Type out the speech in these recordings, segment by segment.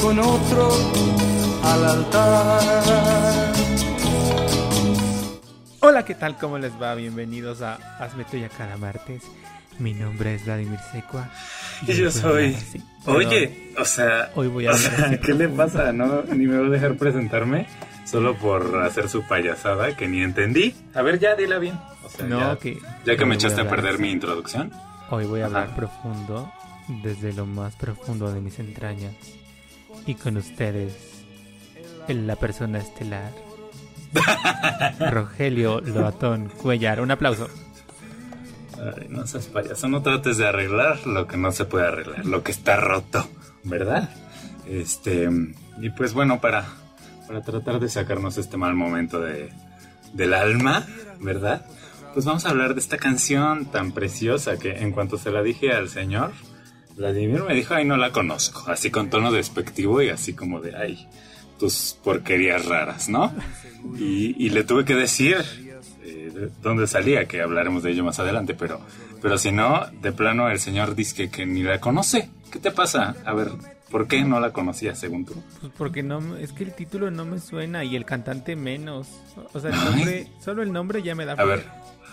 con otro al altar. Hola, ¿qué tal? ¿Cómo les va? Bienvenidos a Hazme Tuya cada martes. Mi nombre es Vladimir Secua. Y yo soy. Oye, o sea. Hoy voy a hablar. ¿Qué le pasa? ¿No? Ni me va a dejar presentarme solo por hacer su payasada que ni entendí. A ver, ya dila bien. O sea, No, ya, que- ya que hoy me voy echaste a hablar perder así. mi introducción. Hoy voy a hablar profundo, desde lo más profundo de mis entrañas. Y con ustedes, la persona estelar. Rogelio Loatón Cuellar. Un aplauso. Ay, no seas payaso, no trates de arreglar lo que no se puede arreglar, lo que está roto, ¿verdad? Este, y pues bueno, para, para tratar de sacarnos este mal momento de, del alma, ¿verdad? Pues vamos a hablar de esta canción tan preciosa que en cuanto se la dije al señor, Vladimir me dijo, ay, no la conozco, así con tono despectivo y así como de, ay, tus porquerías raras, ¿no? Y, y le tuve que decir eh, de dónde salía, que hablaremos de ello más adelante, pero, pero si no, de plano el señor dice que, ni la conoce. ¿Qué te pasa? A ver, ¿por qué no la conocías según tú? Pues porque no, es que el título no me suena y el cantante menos. O sea, el nombre, solo el nombre ya me da. A ver,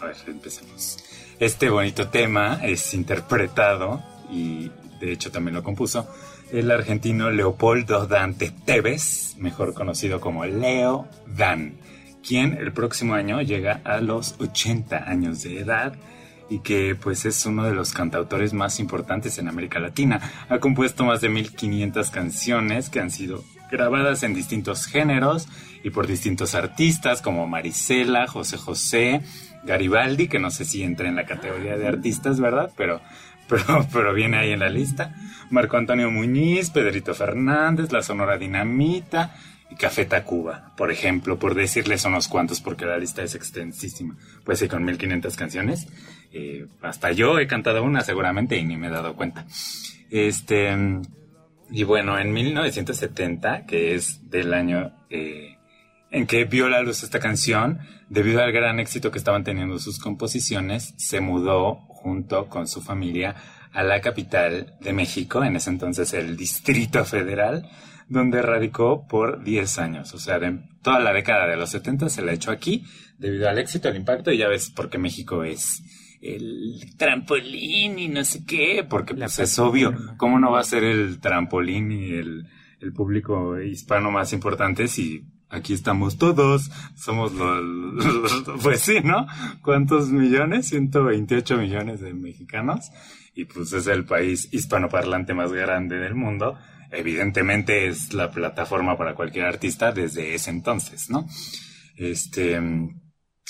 a ver, empecemos. Este bonito tema es interpretado y de hecho también lo compuso el argentino Leopoldo Dante Tevez, mejor conocido como Leo Dan, quien el próximo año llega a los 80 años de edad y que pues es uno de los cantautores más importantes en América Latina. Ha compuesto más de 1500 canciones que han sido grabadas en distintos géneros y por distintos artistas como Marisela, José José, Garibaldi, que no sé si entra en la categoría de artistas, ¿verdad? Pero, pero, pero viene ahí en la lista. Marco Antonio Muñiz, Pedrito Fernández, La Sonora Dinamita y Café Tacuba, por ejemplo, por decirles unos cuantos, porque la lista es extensísima. Pues sí, con 1500 canciones. eh, hasta yo he cantado una seguramente y ni me he dado cuenta. Este. Y bueno, en 1970, que es del año eh, en que vio la luz esta canción, debido al gran éxito que estaban teniendo sus composiciones, se mudó junto con su familia a la capital de México, en ese entonces el Distrito Federal, donde radicó por 10 años. O sea, de toda la década de los 70 se la echó aquí, debido al éxito, al impacto, y ya ves por qué México es el trampolín y no sé qué, porque pues es obvio. ¿cómo no va a ser el trampolín y el, el público hispano más importante si aquí estamos todos? Somos los, pues sí, ¿no? ¿Cuántos millones? 128 millones de mexicanos y pues es el país hispanoparlante más grande del mundo. Evidentemente es la plataforma para cualquier artista desde ese entonces, ¿no? Este,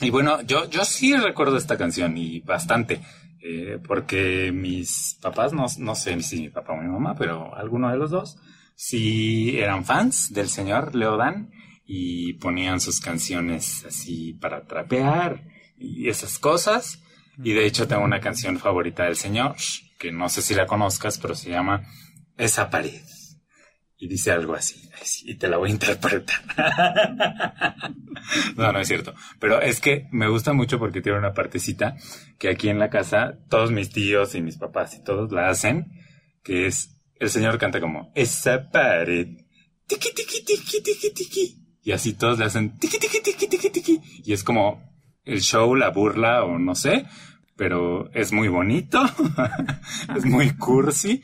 y bueno, yo, yo sí recuerdo esta canción y bastante, eh, porque mis papás, no, sé si mi papá o mi mamá, pero alguno de los dos, sí eran fans del señor Leodan y ponían sus canciones así para trapear y esas cosas. Y de hecho tengo una canción favorita del señor, que no sé si la conozcas, pero se llama Esa pared. Y dice algo así, y te la voy a interpretar. no, no es cierto. Pero es que me gusta mucho porque tiene una partecita que aquí en la casa todos mis tíos y mis papás y todos la hacen, que es, el señor canta como, esa pared, tiqui, tiqui, tiqui, tiqui, tiqui. Y así todos le hacen, tiqui, tiqui, tiqui, tiqui, tiqui. Y es como el show, la burla o no sé, pero es muy bonito, es muy cursi.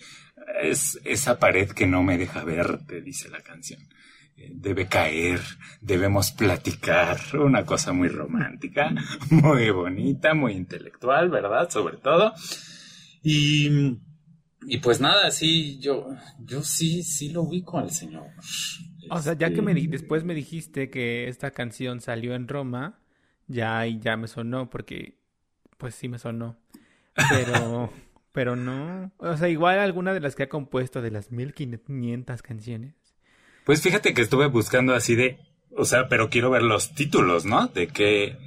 Es esa pared que no me deja verte, dice la canción. Eh, Debe caer, debemos platicar, una cosa muy romántica, muy bonita, muy intelectual, ¿verdad? Sobre todo. Y, y pues nada, sí, yo, yo sí, sí lo ubico al señor. O sea, ya que Este, me di- después me dijiste que esta canción salió en Roma, ya ahí ya me sonó porque pues sí me sonó. Pero pero no, o sea, igual alguna de las que ha compuesto de las 1500 canciones. Pues fíjate que estuve buscando así de, o sea, pero quiero ver los títulos, ¿no? De qué,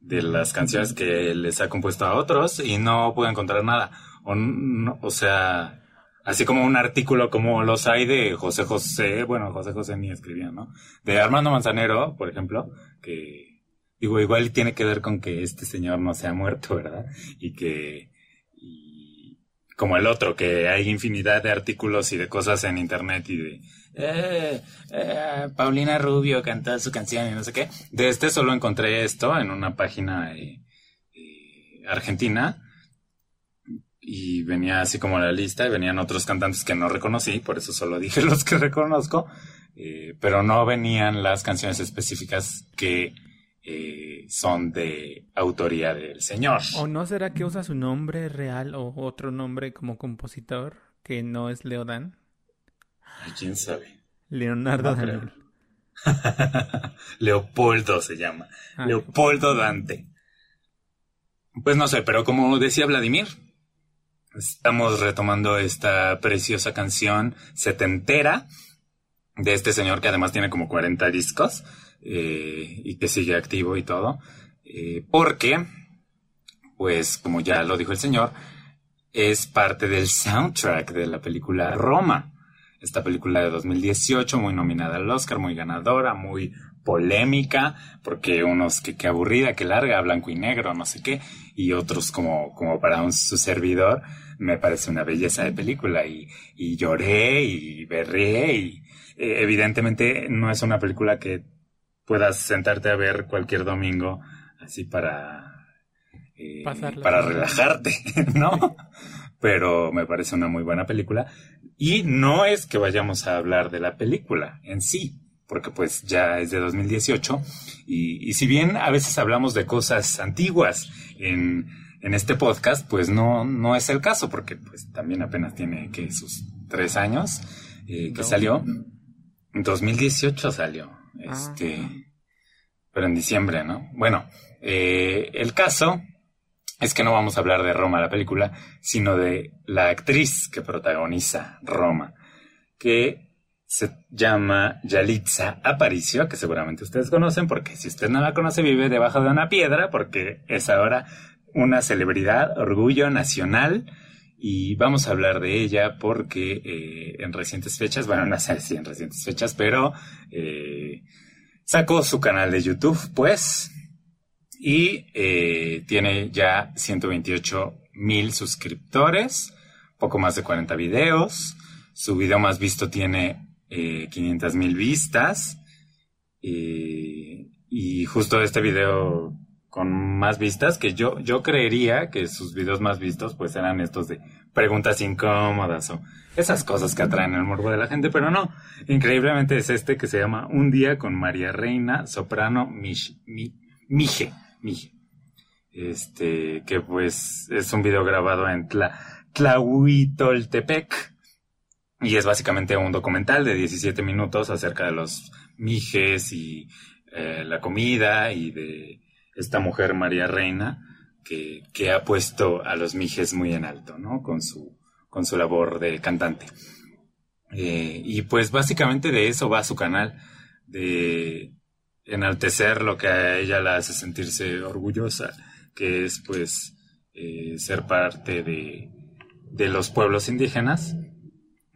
de las canciones que les ha compuesto a otros y no pude encontrar nada. O, no- o sea, Así como un artículo como los hay de José José, bueno, José José ni escribía, ¿no? De Armando Manzanero, por ejemplo, que digo, igual tiene que ver con que este señor no se ha muerto, ¿verdad? Y que, y como el otro, que hay infinidad de artículos y de cosas en internet y de, eh, eh, Paulina Rubio cantó su canción y no sé qué. De este solo encontré esto en una página eh, eh, argentina y venía así como la lista y venían otros cantantes que no reconocí, por eso solo dije los que reconozco, eh, pero no venían las canciones específicas que eh, son de autoría del señor. ¿O no será que usa su nombre real o otro nombre como compositor que no es Leodán? Ay, ¿Quién sabe? Leonardo No Daniel. Leopoldo se llama. Ah, Leopoldo Dante. Pues no sé, pero como decía Vladimir, estamos retomando esta preciosa canción setentera de este señor que además tiene como 40 discos eh, y que sigue activo y todo. eh, porque, pues como ya lo dijo el señor, es parte del soundtrack de la película Roma. Esta película de 2018, muy nominada al Oscar, muy ganadora, muy polémica, porque unos que, que aburrida, que larga, blanco y negro, no sé qué, y otros como, como para un su servidor, me parece una belleza de película y, y lloré y berré y eh, evidentemente no es una película que puedas sentarte a ver cualquier domingo así para eh, para relajarte, ¿no? Pero me parece una muy buena película y no es que vayamos a hablar de la película en sí, porque pues ya es de 2018 y, y si bien a veces hablamos de cosas antiguas en, en este podcast, pues no, no es el caso, porque pues también apenas tiene que sus tres años eh, que No. salió. En 2018 salió, este, Ah. pero en diciembre, ¿no? Bueno, eh, el caso es que no vamos a hablar de Roma, la película, sino de la actriz que protagoniza Roma, que se llama Yalitza Aparicio, que seguramente ustedes conocen, porque si usted no la conoce, vive debajo de una piedra, porque es ahora una celebridad, orgullo nacional, y vamos a hablar de ella porque eh, en recientes fechas, bueno, no sé si en recientes fechas, pero eh, sacó su canal de YouTube, pues, y eh, tiene ya 128 mil suscriptores, poco más de 40 videos. Su video más visto tiene eh, 500 mil vistas. eh, y justo este video con más vistas, que yo, yo creería que sus videos más vistos pues eran estos de preguntas incómodas o esas cosas que atraen el morbo de la gente, pero no. Increíblemente es este que se llama Un día con María Reina Soprano Mije. Mije. Este, que pues es un video grabado en Tla, Tlahuitoltepec. Y es básicamente un documental de 17 minutos acerca de los mijes y eh, la comida y de esta mujer María Reina que, que ha puesto a los mijes muy en alto, ¿no? Con su, con su labor de cantante. Eh, y pues básicamente de eso va su canal, de enaltecer lo que a ella la hace sentirse orgullosa, que es pues eh, ser parte de, de los pueblos indígenas,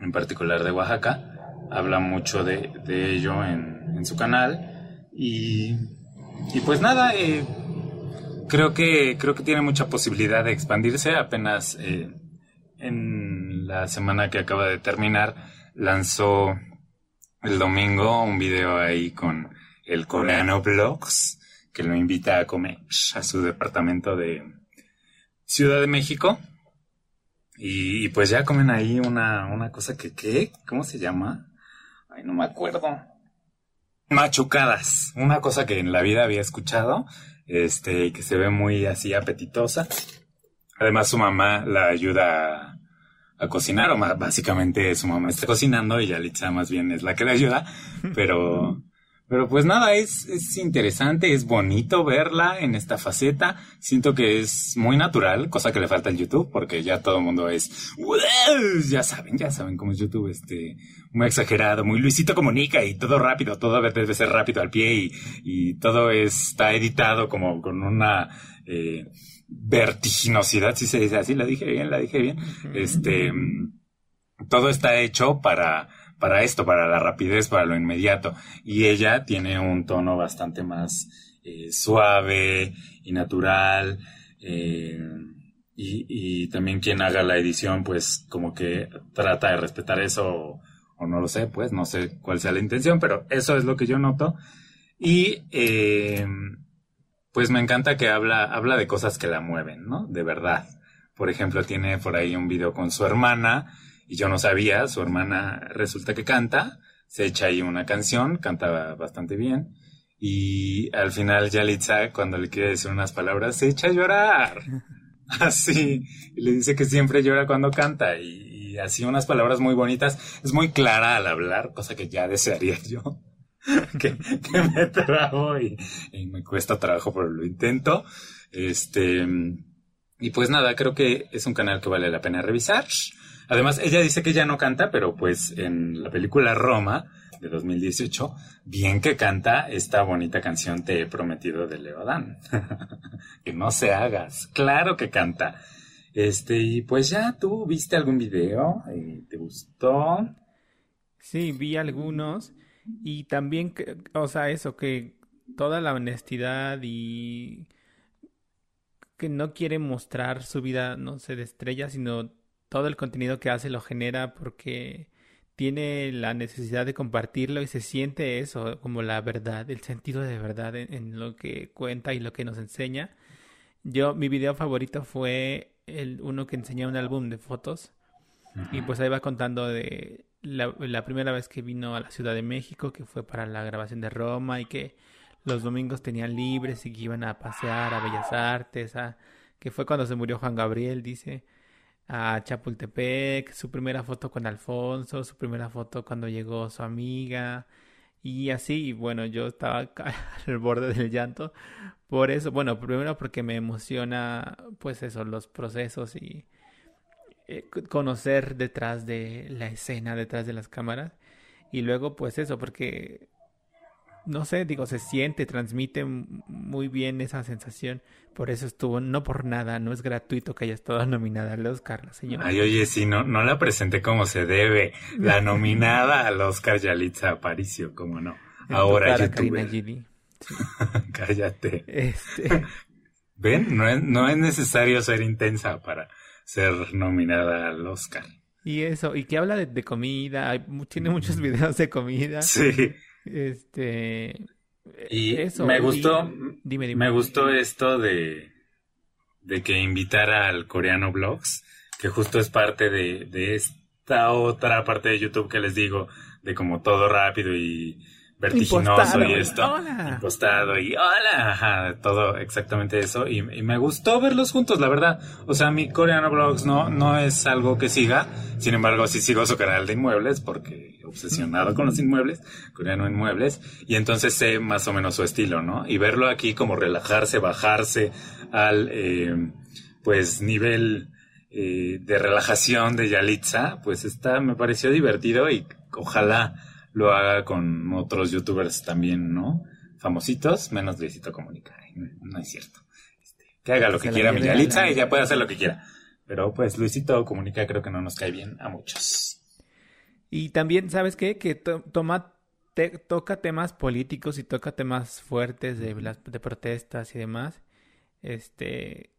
en particular de Oaxaca. Habla mucho de, ello en, su canal. Y, y pues nada, eh, creo que creo que tiene mucha posibilidad de expandirse. Apenas eh, en la semana que acaba de terminar lanzó el domingo un video ahí con el coreano Vlogs que lo invita a comer a su departamento de Ciudad de México. Y, pues ya comen ahí una, una cosa que, ¿qué? ¿Cómo se llama? Ay, no me acuerdo. Machucadas. Una cosa que en la vida había escuchado, este, que se ve muy así apetitosa. Además, su mamá la ayuda a, a cocinar, o más, básicamente su mamá está cocinando y Yalitza más bien es la que le ayuda, pero, pero pues nada, es, es interesante, es bonito verla en esta faceta. Siento que es muy natural, cosa que le falta al YouTube, porque ya todo el mundo es, ya saben, ya saben cómo es YouTube, este, muy exagerado, muy Luisito Comunica y todo rápido, todo debe ser rápido al pie y, y todo está editado como con una, eh, vertiginosidad, si se dice así, la dije bien, la dije bien. Este, todo está hecho para, para esto, para la rapidez, para lo inmediato. Y ella tiene un tono bastante más eh, suave y natural. Eh, y, también quien haga la edición, pues como que trata de respetar eso, o, o, no lo sé, pues no sé cuál sea la intención, pero eso es lo que yo noto. Y eh, pues me encanta que habla, habla de cosas que la mueven, ¿no? De verdad. Por ejemplo, tiene por ahí un video con su hermana, y yo no sabía, su hermana resulta que canta, se echa ahí una canción, canta bastante bien, y al final Yalitza, cuando le quiere decir unas palabras, se echa a llorar. Así, y le dice que siempre llora cuando canta, y, y así unas palabras muy bonitas. Es muy clara al hablar, cosa que ya desearía yo. que, que, me trago y, y, me cuesta trabajo, pero lo intento. Este, y pues nada, creo que es un canal que vale la pena revisar. Además, ella dice que ya no canta, pero pues en la película Roma de 2018, bien que canta esta bonita canción Te he prometido de Leodán. que no se hagas. Claro que canta. Este, y pues ya, ¿tú viste algún video? ¿Te gustó? Sí, vi algunos. Y también, o sea, eso, que toda la honestidad y que no quiere mostrar su vida, no sé, de estrella, sino todo el contenido que hace lo genera porque tiene la necesidad de compartirlo y se siente eso como la verdad, el sentido de verdad en, en, lo que cuenta y lo que nos enseña. Yo, mi video favorito fue el uno que enseña un álbum de fotos y pues ahí va contando de la, la, primera vez que vino a la Ciudad de México, que fue para la grabación de Roma y que los domingos tenían libres y que iban a pasear a Bellas Artes, a, que fue cuando se murió Juan Gabriel, dice, a Chapultepec, su primera foto con Alfonso, su primera foto cuando llegó su amiga y así, bueno, yo estaba al borde del llanto por eso, bueno, primero porque me emociona pues eso, los procesos y eh, conocer detrás de la escena, detrás de las cámaras y luego pues eso, porque no sé, digo, se siente, transmite muy bien esa sensación. Por eso estuvo, no por nada, no es gratuito que haya estado nominada al Oscar, la señora. Ay, oye, sí, no, no la presenté como se debe. La nominada al Oscar Yalitza Aparicio, como no. En Ahora YouTube. Sí. Cállate. Este, ¿Ven? No es, no es necesario ser intensa para ser nominada al Oscar. y eso, y que habla de, de comida, tiene muchos videos de comida. Sí. Este. Y eso, me y- gustó, dime, dime. me gustó esto de, de que invitara al coreano blogs, que justo es parte de, de esta otra parte de YouTube que les digo, de como todo rápido y vertiginoso Impostado. y esto. Hola. Impostado y hola, ajá, todo exactamente eso. Y, y me gustó verlos juntos, la verdad. O sea, mi coreano blogs no, no es algo que siga. Sin embargo, sí sigo su canal de inmuebles porque obsesionado con los inmuebles, coreano inmuebles. Y entonces sé más o menos su estilo, ¿no? Y verlo aquí como relajarse, bajarse al, eh, pues, nivel eh, de relajación de Yalitza, pues está, me pareció divertido y ojalá lo haga con otros youtubers también, ¿no? Famositos, menos Luisito Comunica. No, es cierto. Este, que haga lo que quiera mi lleve a Yalitza la- y ya puede hacer lo que quiera. Pero pues Luisito Comunica creo que no nos cae bien a muchos. Y también, ¿sabes qué? Que to- toma, te- toca temas políticos y toca temas fuertes de, las, de protestas y demás. Este,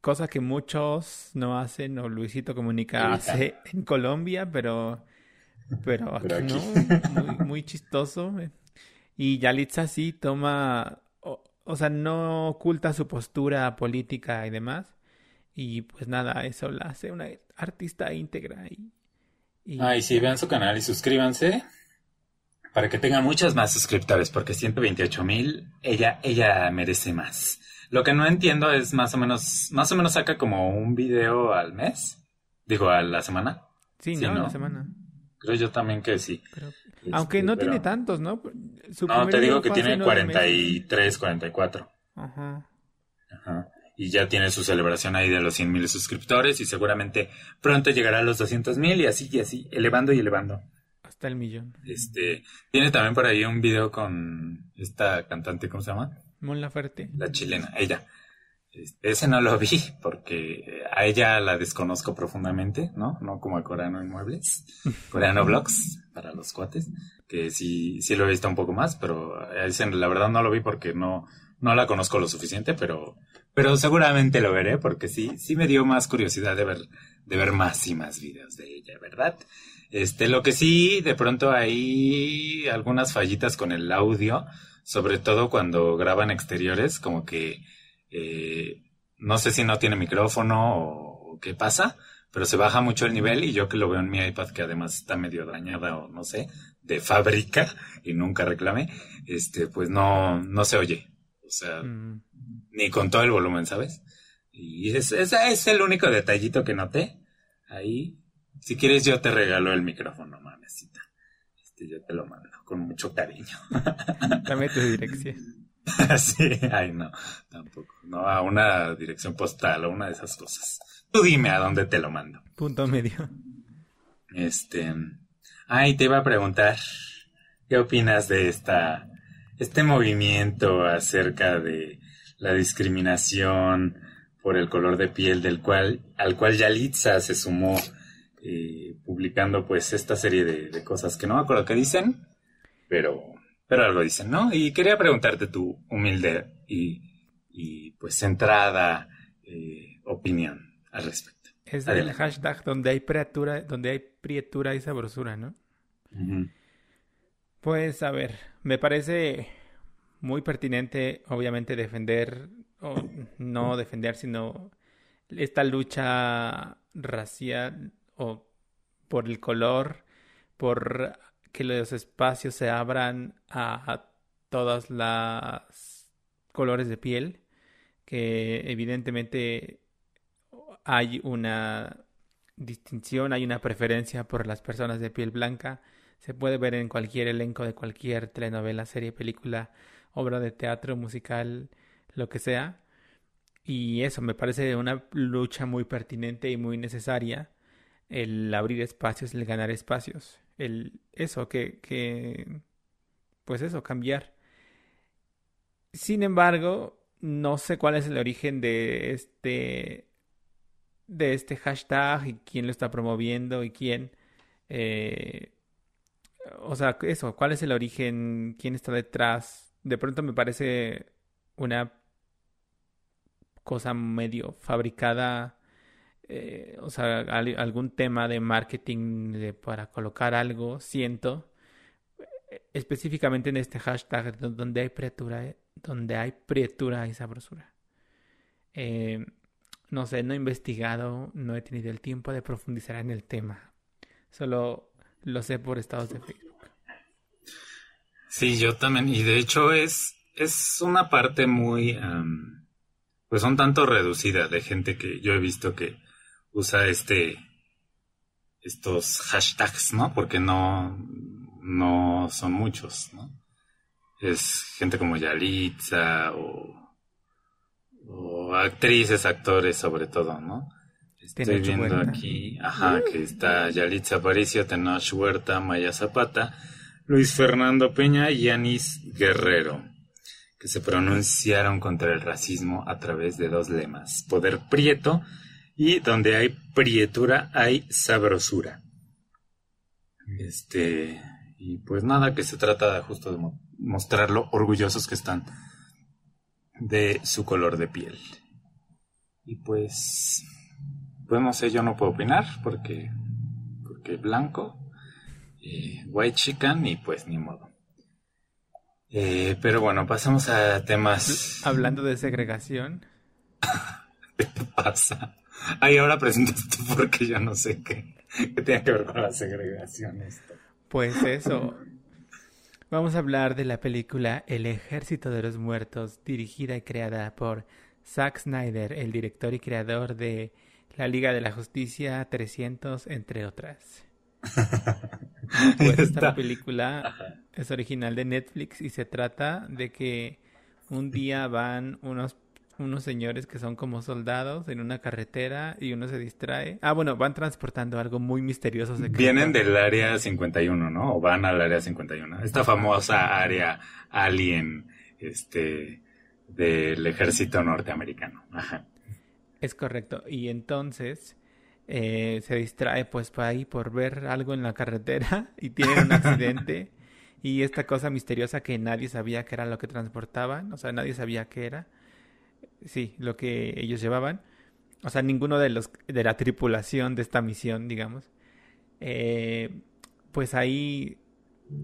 cosa que muchos no hacen o Luisito Comunica hace en Colombia, pero, pero aquí, Pero aquí. no, muy, muy chistoso. Y Yalitza sí toma, o, o sea, no oculta su postura política y demás. Y pues nada, eso la hace una artista íntegra y, y- Ay, sí, vean su canal y suscríbanse para que tenga muchos más suscriptores, porque 128 mil, ella, ella merece más. Lo que no entiendo es más o menos, más o menos saca como un video al mes, digo, a la semana. Sí, Sí, ¿no? ¿no? La semana. Creo yo también que sí. Creo- Este, Aunque no pero- tiene tantos, ¿no? Su No, te digo que tiene nueve meses. 43, 44. Ajá. Ajá. Y ya tiene su celebración ahí de los 100 mil suscriptores y seguramente pronto llegará a los 200 mil y así y así, elevando y elevando. Hasta el millón. Este, tiene también por ahí un video con esta cantante, ¿cómo se llama? Mon Laferte. La chilena, ella. Ese no lo vi porque a ella la desconozco profundamente, ¿no? No como a Coreano Inmuebles, Coreano Vlogs para los cuates, que sí, sí lo he visto un poco más, pero ese la verdad no lo vi porque no, no la conozco lo suficiente, pero, pero seguramente lo veré porque sí, sí me dio más curiosidad de ver, de ver más y más videos de ella, ¿verdad? Este, lo que sí, de pronto hay algunas fallitas con el audio, sobre todo cuando graban exteriores, como que eh, no sé si no tiene micrófono o, qué pasa, pero se baja mucho el nivel y yo que lo veo en mi iPad que además está medio dañada o no sé, de fábrica y nunca reclamé, este, pues no, no se oye. O sea, mm. ni con todo el volumen, ¿sabes? Y ese es, el único detallito que noté. Ahí, si quieres yo te regalo el micrófono, mamecita. Este, yo te lo mando con mucho cariño. Dame tu dirección. sí, ay no, tampoco. No, a una dirección postal o una de esas cosas. Tú dime a dónde te lo mando. Punto medio. Este. Ay, te iba a preguntar. ¿Qué opinas de esta. este movimiento acerca de la discriminación por el color de piel del cual. al cual Yalitza se sumó. Eh, publicando pues esta serie de, de cosas que no me acuerdo qué dicen, pero pero algo dicen, ¿no? Y quería preguntarte tu humilde y, y pues centrada eh, opinión al respecto. Es el hashtag donde hay prietura, donde hay prietura y sabrosura, ¿no? Pues a ver, me parece muy pertinente, obviamente, defender, o no defender, sino esta lucha racial o por el color, por que los espacios se abran a, todas las colores de piel, que evidentemente hay una distinción, hay una preferencia por las personas de piel blanca. Se puede ver en cualquier elenco de cualquier telenovela, serie, película, obra de teatro, musical, lo que sea. Y eso me parece una lucha muy pertinente y muy necesaria, el abrir espacios, el ganar espacios el eso, que, que pues eso, cambiar. Sin embargo, no sé cuál es el origen de este de este hashtag y quién lo está promoviendo y quién eh, o sea eso cuál es el origen quién está detrás de pronto me parece una cosa medio fabricada eh, o sea, algún tema de marketing para colocar algo, siento, específicamente en este hashtag donde hay prietura, donde hay prietura y sabrosura. Eh, no sé, no he investigado, no he tenido el tiempo de profundizar en el tema. Solo lo sé por estados de Facebook. Sí, yo también. Y de hecho es, es una parte muy, pues un tanto reducida de gente que yo he visto que usa este estos hashtags, ¿no? Porque no, no son muchos, ¿no? Es gente como Yalitza o, o actrices, actores sobre todo, ¿no? Estoy viendo aquí, ajá, que está Yalitza Aparicio, Tenoch Huerta, Maya Zapata, Luis Fernando Peña y Yanis Guerrero, que se pronunciaron contra el racismo a través de dos lemas, poder prieto y donde hay prietura hay sabrosura. Este, y pues nada, que se trata justo de mostrar lo orgullosos que están de su color de piel. Y pues, pues no sé, yo no puedo opinar porque, porque blanco, eh, white chicken y pues ni modo. Eh, pero bueno, pasamos a temas. Hablando de segregación. ¿Qué pasa? Ay, ahora presentas tú porque yo no sé qué, qué tiene que ver con la segregación esto. Pues eso. Vamos a hablar de la película El Ejército de los Muertos, dirigida y creada por Zack Snyder, el director y creador de La Liga de la Justicia 300, entre otras. Pues esta película es original de Netflix y se trata de que un día van unos unos señores que son como soldados en una carretera y uno se distrae. Ah, bueno, van transportando algo muy misterioso. Vienen del área 51, ¿no? O van al área 51. Esta famosa área alien, este, del ejército norteamericano. Ajá. Es correcto. Y entonces eh, se distrae pues por ahí por ver algo en la carretera y tiene un accidente y esta cosa misteriosa que nadie sabía que era lo que transportaban, o sea, nadie sabía qué era. Sí, lo que ellos llevaban. O sea, ninguno de los de la tripulación de esta misión, digamos. Eh, pues ahí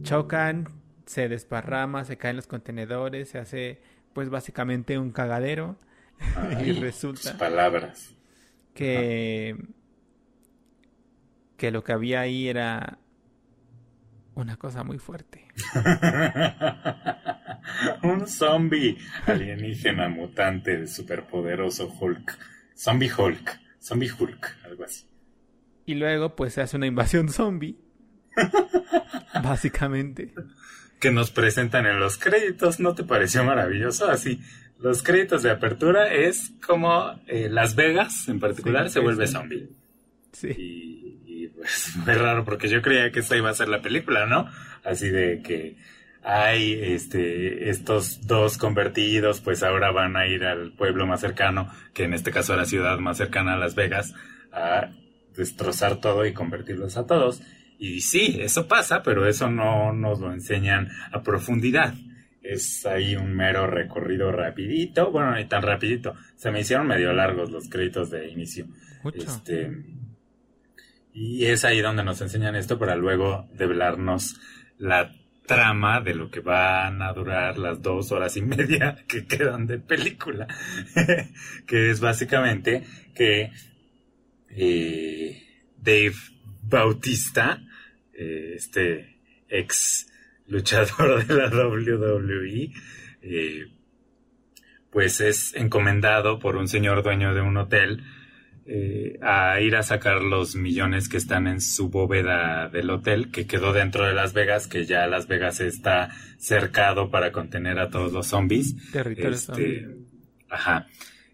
chocan, se desparrama, se caen los contenedores, se hace pues básicamente un cagadero y resulta palabras que que lo que había ahí era una cosa muy fuerte. un zombie alienígena mutante superpoderoso Hulk. Zombie Hulk. Zombie Hulk, algo así. Y luego pues se hace una invasión zombie. básicamente. Que nos presentan en los créditos, ¿no te pareció maravilloso? Así, los créditos de apertura es como eh, Las Vegas en particular se vuelve zombie. Sí. Y, pues muy raro porque yo creía que esta iba a ser la película, ¿no? Así de que hay este estos dos convertidos, pues ahora van a ir al pueblo más cercano, que en este caso a la ciudad más cercana a Las Vegas, a destrozar todo y convertirlos a todos. Y sí, eso pasa, pero eso no nos lo enseñan a profundidad. Es ahí un mero recorrido rapidito, bueno, ni tan rapidito. Se me hicieron medio largos los créditos de inicio. Mucho. Este, y es ahí donde nos enseñan esto para luego develarnos la trama de lo que van a durar las dos horas y media que quedan de película. que es básicamente que eh, Dave Bautista, eh, este ex luchador de la WWE, eh, pues es encomendado por un señor dueño de un hotel eh, a ir a sacar los millones que están en su bóveda del hotel, que quedó dentro de Las Vegas, que ya Las Vegas está cercado para contener a todos los zombies. Territorio Este, zombie. ajá.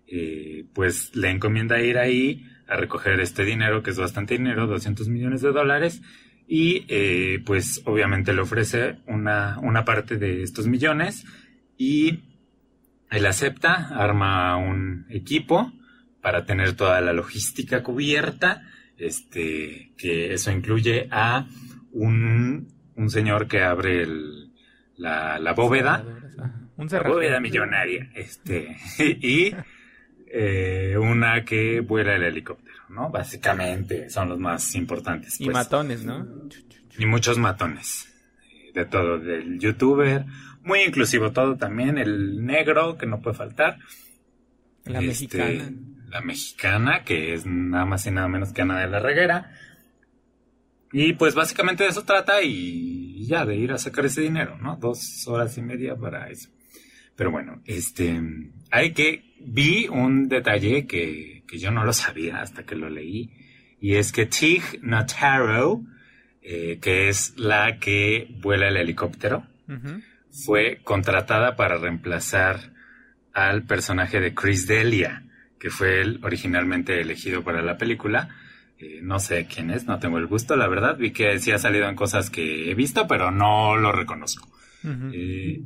Eh, pues le encomienda ir ahí a recoger este dinero, que es bastante dinero, 200 millones de dólares, y eh, pues obviamente le ofrece una, una parte de estos millones y él acepta, arma un equipo para tener toda la logística cubierta, este, que eso incluye a un, un señor que abre el, la, la bóveda, Un la bóveda millonaria, este, y eh, una que vuela el helicóptero, ¿no? Básicamente son los más importantes. Y pues. matones, ¿no? Y muchos matones. eh, De todo, del youtuber, muy inclusivo todo también, el negro que no puede faltar. La Este, mexicana. La mexicana, que es nada más y nada menos que Ana de la Reguera. Y pues básicamente de eso trata y ya, de ir a sacar ese dinero, ¿no? Dos horas y media para eso. Pero bueno, este, hay que, vi un detalle que, que yo no lo sabía hasta que lo leí, y es que Tig Notaro, eh, que es la que vuela el helicóptero, fue contratada para reemplazar al personaje de Chris Delia, que fue el originalmente elegido para la película. Eh, no sé quién es, no tengo el gusto, la verdad. Vi que sí ha salido en cosas que he visto, pero no lo reconozco. Eh,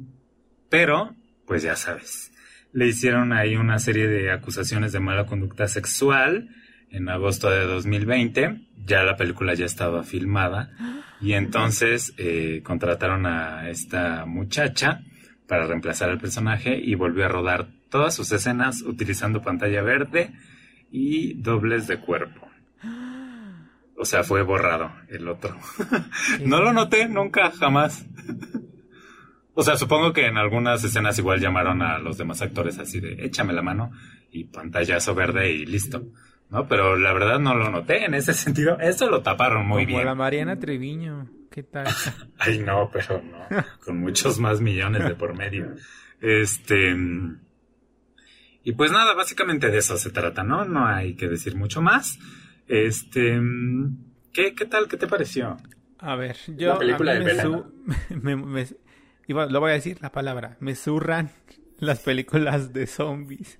pero, pues ya sabes, le hicieron ahí una serie de acusaciones de mala conducta sexual en agosto de 2020. Ya la película ya estaba filmada y entonces eh, contrataron a esta muchacha para reemplazar al personaje y volvió a rodar todas sus escenas utilizando pantalla verde y dobles de cuerpo. O sea, fue borrado el otro. No lo noté nunca, jamás. O sea, supongo que en algunas escenas igual llamaron a los demás actores así de échame la mano y pantallazo verde y listo. ¿No? Pero la verdad no lo noté en ese sentido. Eso lo taparon muy Como bien. la Mariana Treviño. ¿Qué tal? Ay, no, pero no. Con muchos más millones de por medio. Este. Y pues nada, básicamente de eso se trata, ¿no? No hay que decir mucho más. Este. ¿Qué, qué tal? ¿Qué te pareció? A ver, yo La película a mí de me, su- me- me- iba- lo voy a decir la palabra, me zurran las películas de zombies.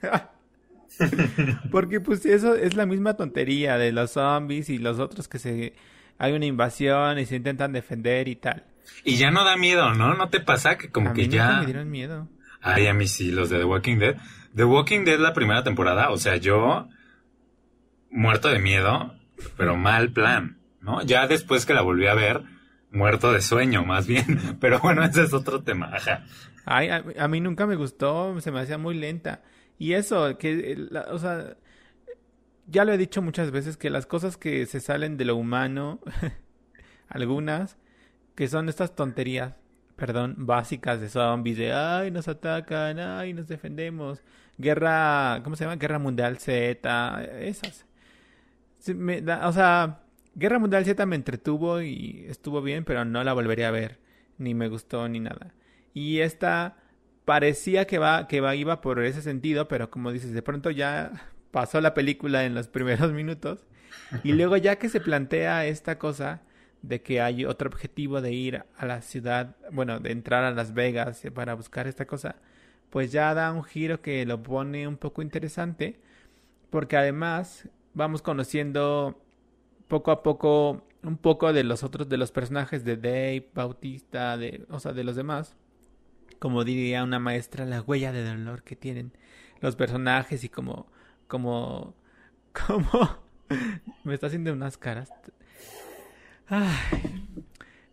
Porque pues eso es la misma tontería de los zombies y los otros que se hay una invasión y se intentan defender y tal. Y ya no da miedo, ¿no? ¿No te pasa que como a que mí ya. me dieron miedo. Ay, a mí sí, los de The Walking Dead. The Walking Dead, la primera temporada, o sea, yo muerto de miedo, pero mal plan, ¿no? Ya después que la volví a ver, muerto de sueño, más bien. Pero bueno, ese es otro tema, ajá. Ay, a, mí nunca me gustó, se me hacía muy lenta. Y eso, que, o sea, ya lo he dicho muchas veces, que las cosas que se salen de lo humano, algunas, que son estas tonterías, perdón, básicas de zombies, de, ay, nos atacan, ay, nos defendemos. Guerra, ¿cómo se llama? Guerra Mundial Z, esas. o sea, Guerra Mundial Z me entretuvo y estuvo bien, pero no la volvería a ver, ni me gustó ni nada. Y esta parecía que va que va iba por ese sentido, pero como dices, de pronto ya pasó la película en los primeros minutos y luego ya que se plantea esta cosa de que hay otro objetivo de ir a la ciudad, bueno, de entrar a Las Vegas para buscar esta cosa, pues ya da un giro que lo pone un poco interesante, porque además vamos conociendo poco a poco un poco de los otros de los personajes de Dave, Bautista, de, o sea, de los demás. Como diría una maestra, la huella de dolor que tienen los personajes y como como como me está haciendo unas caras. Ay.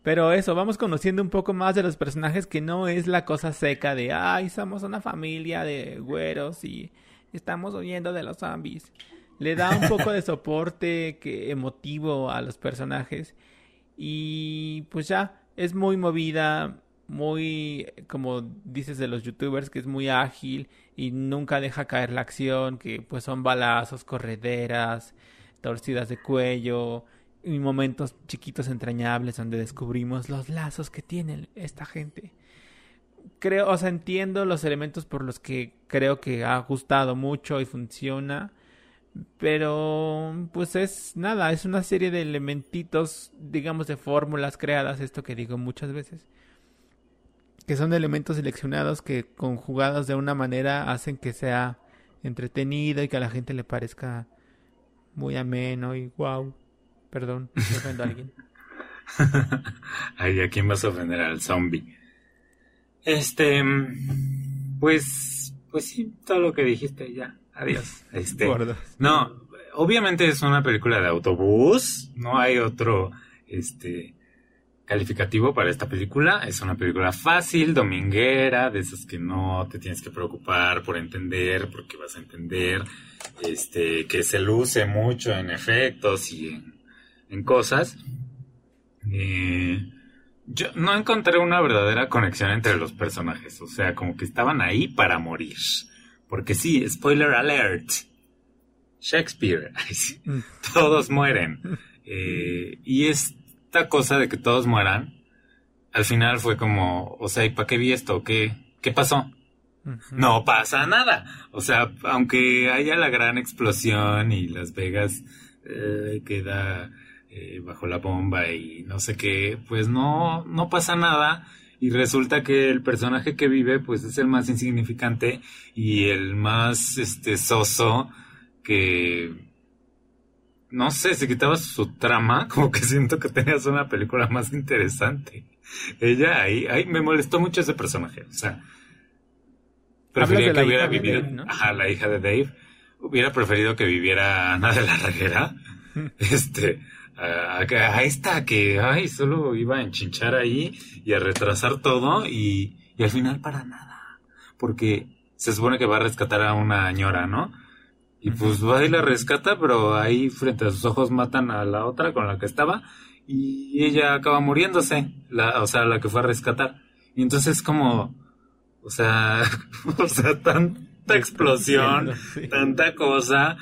Pero eso, vamos conociendo un poco más de los personajes que no es la cosa seca de, ay, somos una familia de güeros y estamos huyendo de los zombies le da un poco de soporte que, emotivo a los personajes y pues ya es muy movida, muy como dices de los youtubers que es muy ágil y nunca deja caer la acción, que pues son balazos, correderas, torcidas de cuello y momentos chiquitos entrañables donde descubrimos los lazos que tiene esta gente. Creo, o sea, entiendo los elementos por los que creo que ha gustado mucho y funciona pero, pues es nada, es una serie de elementitos, digamos, de fórmulas creadas, esto que digo muchas veces, que son elementos seleccionados que conjugados de una manera hacen que sea entretenido y que a la gente le parezca muy ameno y wow. Perdón, ofendo a alguien. Ay, ¿a quién vas a ofender al zombie? Este, pues, pues sí, todo lo que dijiste ya adiós. Este, no, obviamente es una película de autobús, no hay otro este calificativo para esta película. Es una película fácil, dominguera, de esas que no te tienes que preocupar por entender, porque vas a entender, este, que se luce mucho en efectos y en, cosas. Eh, yo no encontré una verdadera conexión entre los personajes, o sea, como que estaban ahí para morir. Porque sí, spoiler alert. Shakespeare. Mm. todos mueren. Eh, y esta cosa de que todos mueran, al final fue como, o sea, ¿y para qué vi esto? ¿Qué, qué pasó? No pasa nada. O sea, aunque haya la gran explosión y Las Vegas eh, queda eh, bajo la bomba y no sé qué, pues no, no pasa nada. Y resulta que el personaje que vive pues es el más insignificante y el más este soso que no sé, si quitabas su trama, como que siento que tenías una película más interesante. Ella ahí, ahí me molestó mucho ese personaje, o sea, prefería que hubiera vivido, ajá, la hija de Dave, hubiera preferido que viviera Ana de la Reguera, este, a, a, esta que, ay, solo iba a enchinchar ahí y a retrasar todo y, y al final para nada. Porque se supone que va a rescatar a una ñora, ¿no? Y pues va y la rescata, pero ahí frente a sus ojos matan a la otra con la que estaba y ella acaba muriéndose, la, o sea, la que fue a rescatar. Y entonces como, o sea, o sea, tanta explosión, tanta cosa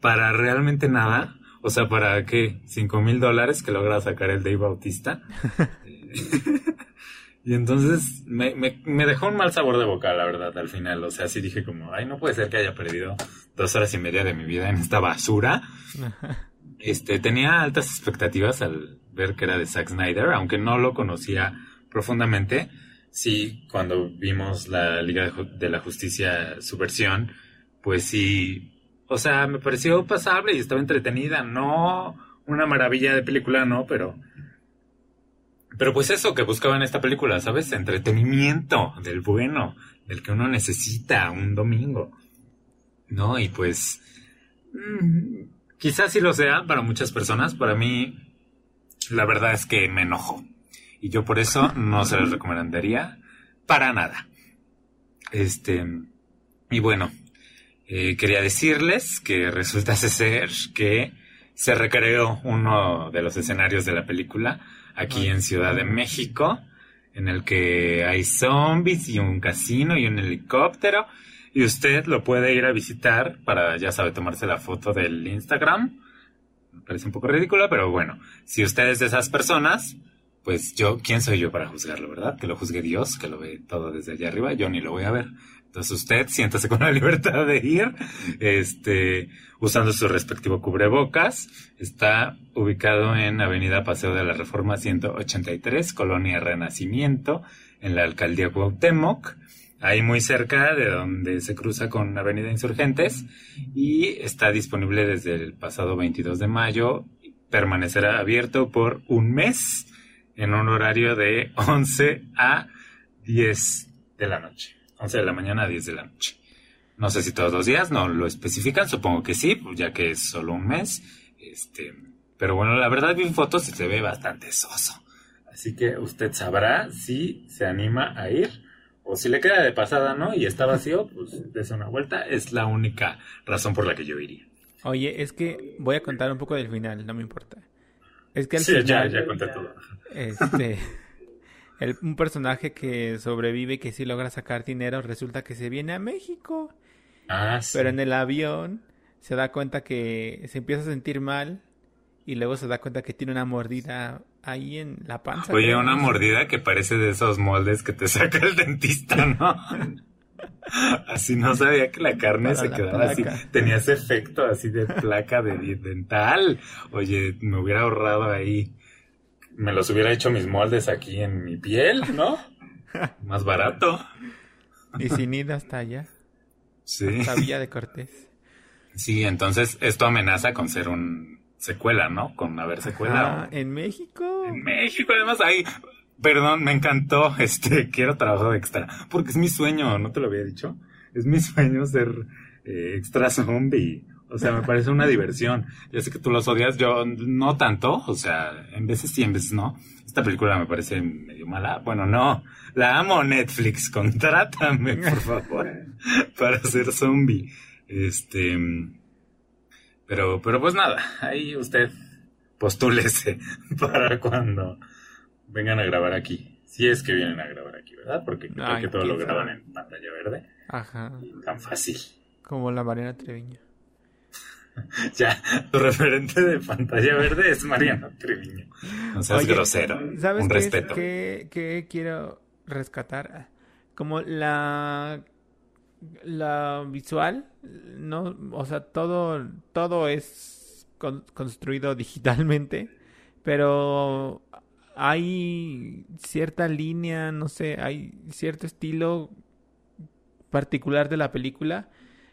para realmente nada. O sea, ¿para qué? ¿Cinco mil dólares que logra sacar el Dave Bautista? y entonces me, me, dejó un mal sabor de boca, la verdad, al final. O sea, sí dije como, ay, no puede ser que haya perdido dos horas y media de mi vida en esta basura. Este, tenía altas expectativas al ver que era de Zack Snyder, aunque no lo conocía profundamente. Sí, cuando vimos la Liga de la Justicia, su versión, pues sí o sea, me pareció pasable y estaba entretenida. No una maravilla de película, no, pero. Pero pues eso que buscaba en esta película, ¿sabes? Entretenimiento del bueno, del que uno necesita un domingo. ¿No? Y pues mm, quizás sí lo sea para muchas personas, para mí la verdad es que me enojo. Y yo por eso no se les recomendaría para nada. Este, y bueno, eh, quería decirles que resulta ser que se recreó uno de los escenarios de la película aquí en Ciudad de México, en el que hay zombies y un casino y un helicóptero. Y usted lo puede ir a visitar para, ya sabe, tomarse la foto del Instagram. Me parece un poco ridícula, pero bueno, si usted es de esas personas, pues yo, ¿quién soy yo para juzgarlo, verdad? Que lo juzgue Dios, que lo ve todo desde allá arriba, yo ni lo voy a ver. Entonces usted siéntase con la libertad de ir, este, usando su respectivo cubrebocas. Está ubicado en Avenida Paseo de la Reforma 183, Colonia Renacimiento, en la Alcaldía Cuauhtémoc, ahí muy cerca de donde se cruza con Avenida Insurgentes, y está disponible desde el pasado 22 de mayo. Permanecerá abierto por un mes en un horario de 11 a 10 de la noche. 11 de la mañana a 10 de la noche. No sé si todos los días, no lo especifican, supongo que sí, pues ya que es solo un mes. Este, pero bueno, la verdad vi fotos y se ve bastante soso. Así que usted sabrá si se anima a ir o si le queda de pasada, ¿no? Y está vacío, pues des una vuelta. Es la única razón por la que yo iría. Oye, es que voy a contar un poco del final, no me importa. Es que al Sí, ya, ya conté todo. este, el- un personaje que sobrevive y que sí logra sacar dinero, resulta que se viene a México. Ah, sí. Pero en el avión se da cuenta que se empieza a sentir mal y luego se da cuenta que tiene una mordida ahí en la panza. Oye, una mordida que parece de esos moldes que te saca el dentista, ¿no? Así no sabía que la carne Para se la quedaba así. Tenía ese efecto así de placa de dental. Oye, me hubiera ahorrado ahí. Me los hubiera hecho mis moldes aquí en mi piel, ¿no? Más barato. Y sin ir hasta allá, Sí. hasta Villa de Cortés. Sí, entonces esto amenaza con ser un secuela, ¿no? Con haber secuela. Ah, ¿En México? En México, además, ahí. Perdón, me encantó. Este, quiero trabajo de extra. Porque es mi sueño, ¿no te lo había dicho? Es mi sueño ser eh, extra zombie. O sea, me parece una diversión. Ya sé que tú los odias, yo no tanto. O sea, en veces sí, en veces no. Esta película me parece medio mala. Bueno, no. La amo Netflix. Contrátame, por favor. para ser zombie. Este. Pero, pero pues nada. Ahí usted postúlese para cuando vengan a grabar aquí. Si es que vienen a grabar aquí, ¿verdad? Porque creo Ay, que todo lo graban en pantalla verde. Ajá, Y tan fácil. como la Mariana Treviño. Ya, tu referente de pantalla verde es Mariano Treviño. No seas Oye, grosero. ¿Sabes Un qué, es- respeto. qué quiero rescatar? Como la la visual, no, o sea, todo todo es con- construido digitalmente, pero hay cierta línea, no sé, hay cierto estilo particular de la película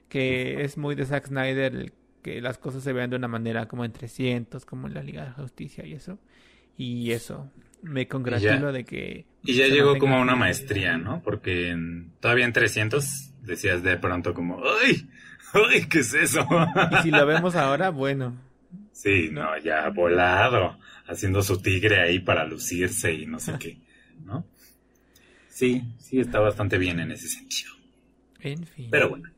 que es muy de Zack Snyder, el que las cosas se vean de una manera como en 300, como en la Liga de la Justicia y eso. Y eso, me congratulo de que... Y ya llegó como a una maestría, ¿no? Porque en- todavía en 300 decías de pronto como, ¡ay! ¡ay! ¿Qué es eso? Y si lo vemos ahora, bueno, Sí, no, ya volado, haciendo su tigre ahí para lucirse y no sé qué, ¿no? Sí, sí está bastante bien en ese sentido. en fin. Pero bueno,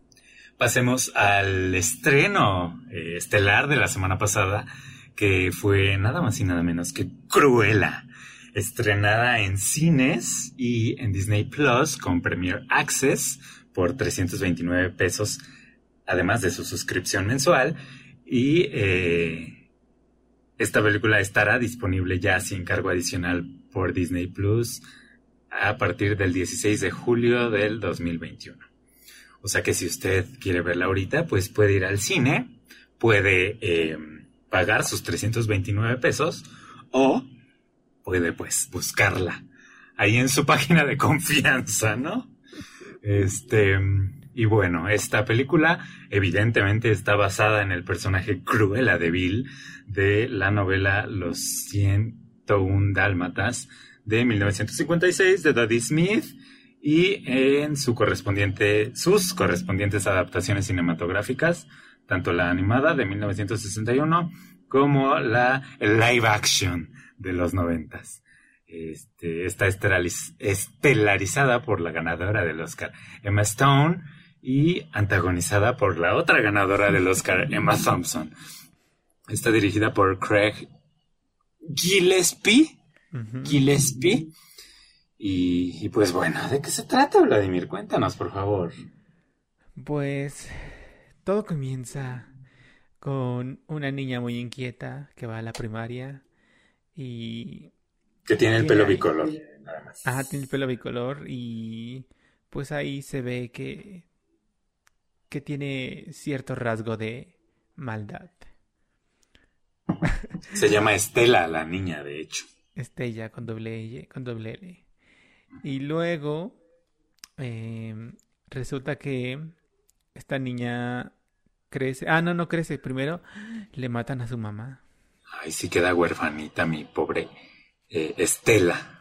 pasemos al estreno eh, estelar de la semana pasada, que fue nada más y nada menos que Cruella, estrenada en cines y en Disney Plus con Premier Access por 329 pesos, además de su suscripción mensual. Y eh, esta película estará disponible ya sin cargo adicional por Disney Plus a partir del 16 de julio del 2021. O sea que si usted quiere verla ahorita, pues puede ir al cine, puede eh, pagar sus 329 pesos o puede pues buscarla ahí en su página de confianza, ¿no? Este, y bueno, esta película evidentemente está basada en el personaje Cruella de Vil de la novela Los 101 Dálmatas de 1956 de Dodie Smith y en su correspondiente, sus correspondientes adaptaciones cinematográficas, tanto la animada de 1961 como la live action de los noventas. Este, está estelarizada por la ganadora del Oscar, Emma Stone, y antagonizada por la otra ganadora del Oscar, Emma Thompson. Está dirigida por Craig Gillespie. Gillespie. Y, y, pues bueno, ¿de qué se trata, Vladimir? Cuéntanos, por favor. Pues todo comienza con una niña muy inquieta que va a la primaria y... Que tiene el pelo bicolor. Ajá, tiene el pelo bicolor y pues ahí se ve que que tiene cierto rasgo de maldad. Se llama Estela la niña, de hecho. Estella con doble con doble L. Y luego em, resulta que esta niña crece. Ah, no, no crece. Primero le matan a su mamá. Ay, sí queda huérfanita mi pobre eh, Estela.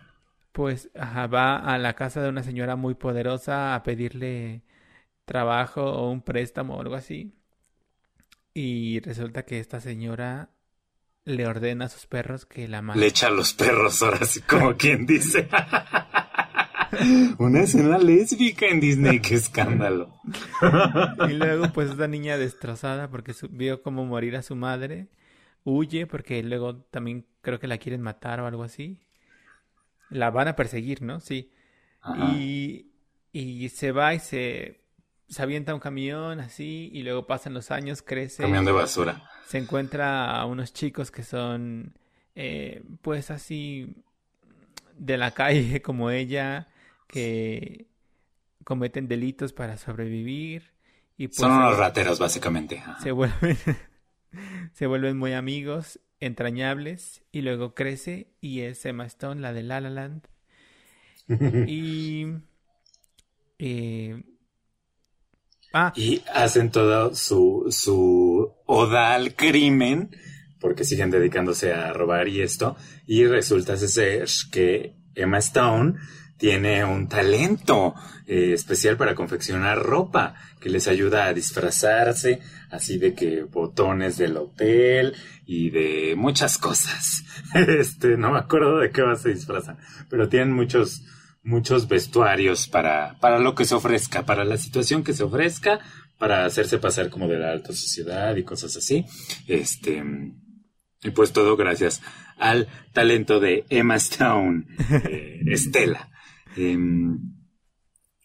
Pues ajá, va a la casa de una señora muy poderosa a pedirle trabajo o un préstamo o algo así. Y resulta que esta señora le ordena a sus perros que la maten. Le echa a los perros ahora sí, como quien dice. Una escena lésbica en Disney, qué escándalo. y luego, pues, esta niña destrozada porque vio cómo morir a su madre, huye porque luego también creo que la quieren matar o algo así. La van a perseguir, ¿no? Sí. Y, y se va y se se avienta un camión así y luego pasan los años, crece. Camión de basura. Se encuentra a unos chicos que son, eh, pues así, de la calle como ella, que cometen delitos para sobrevivir. Y pues son unos rateros, básicamente. Se vuelven, se vuelven muy amigos, entrañables, y luego crece y es Emma Stone, la de La La Land. y... Eh, Ah. Y hacen todo su, su oda al crimen, porque siguen dedicándose a robar y esto. Y resulta ser que Emma Stone tiene un talento eh, especial para confeccionar ropa que les ayuda a disfrazarse, así de que botones del hotel y de muchas cosas. Este, no me acuerdo de qué más se disfrazan, pero tienen muchos muchos vestuarios para, para lo que se ofrezca, para la situación que se ofrezca, para hacerse pasar como de la alta sociedad y cosas así. Este, y pues todo gracias al talento de Emma Stone, eh, Estela. Em,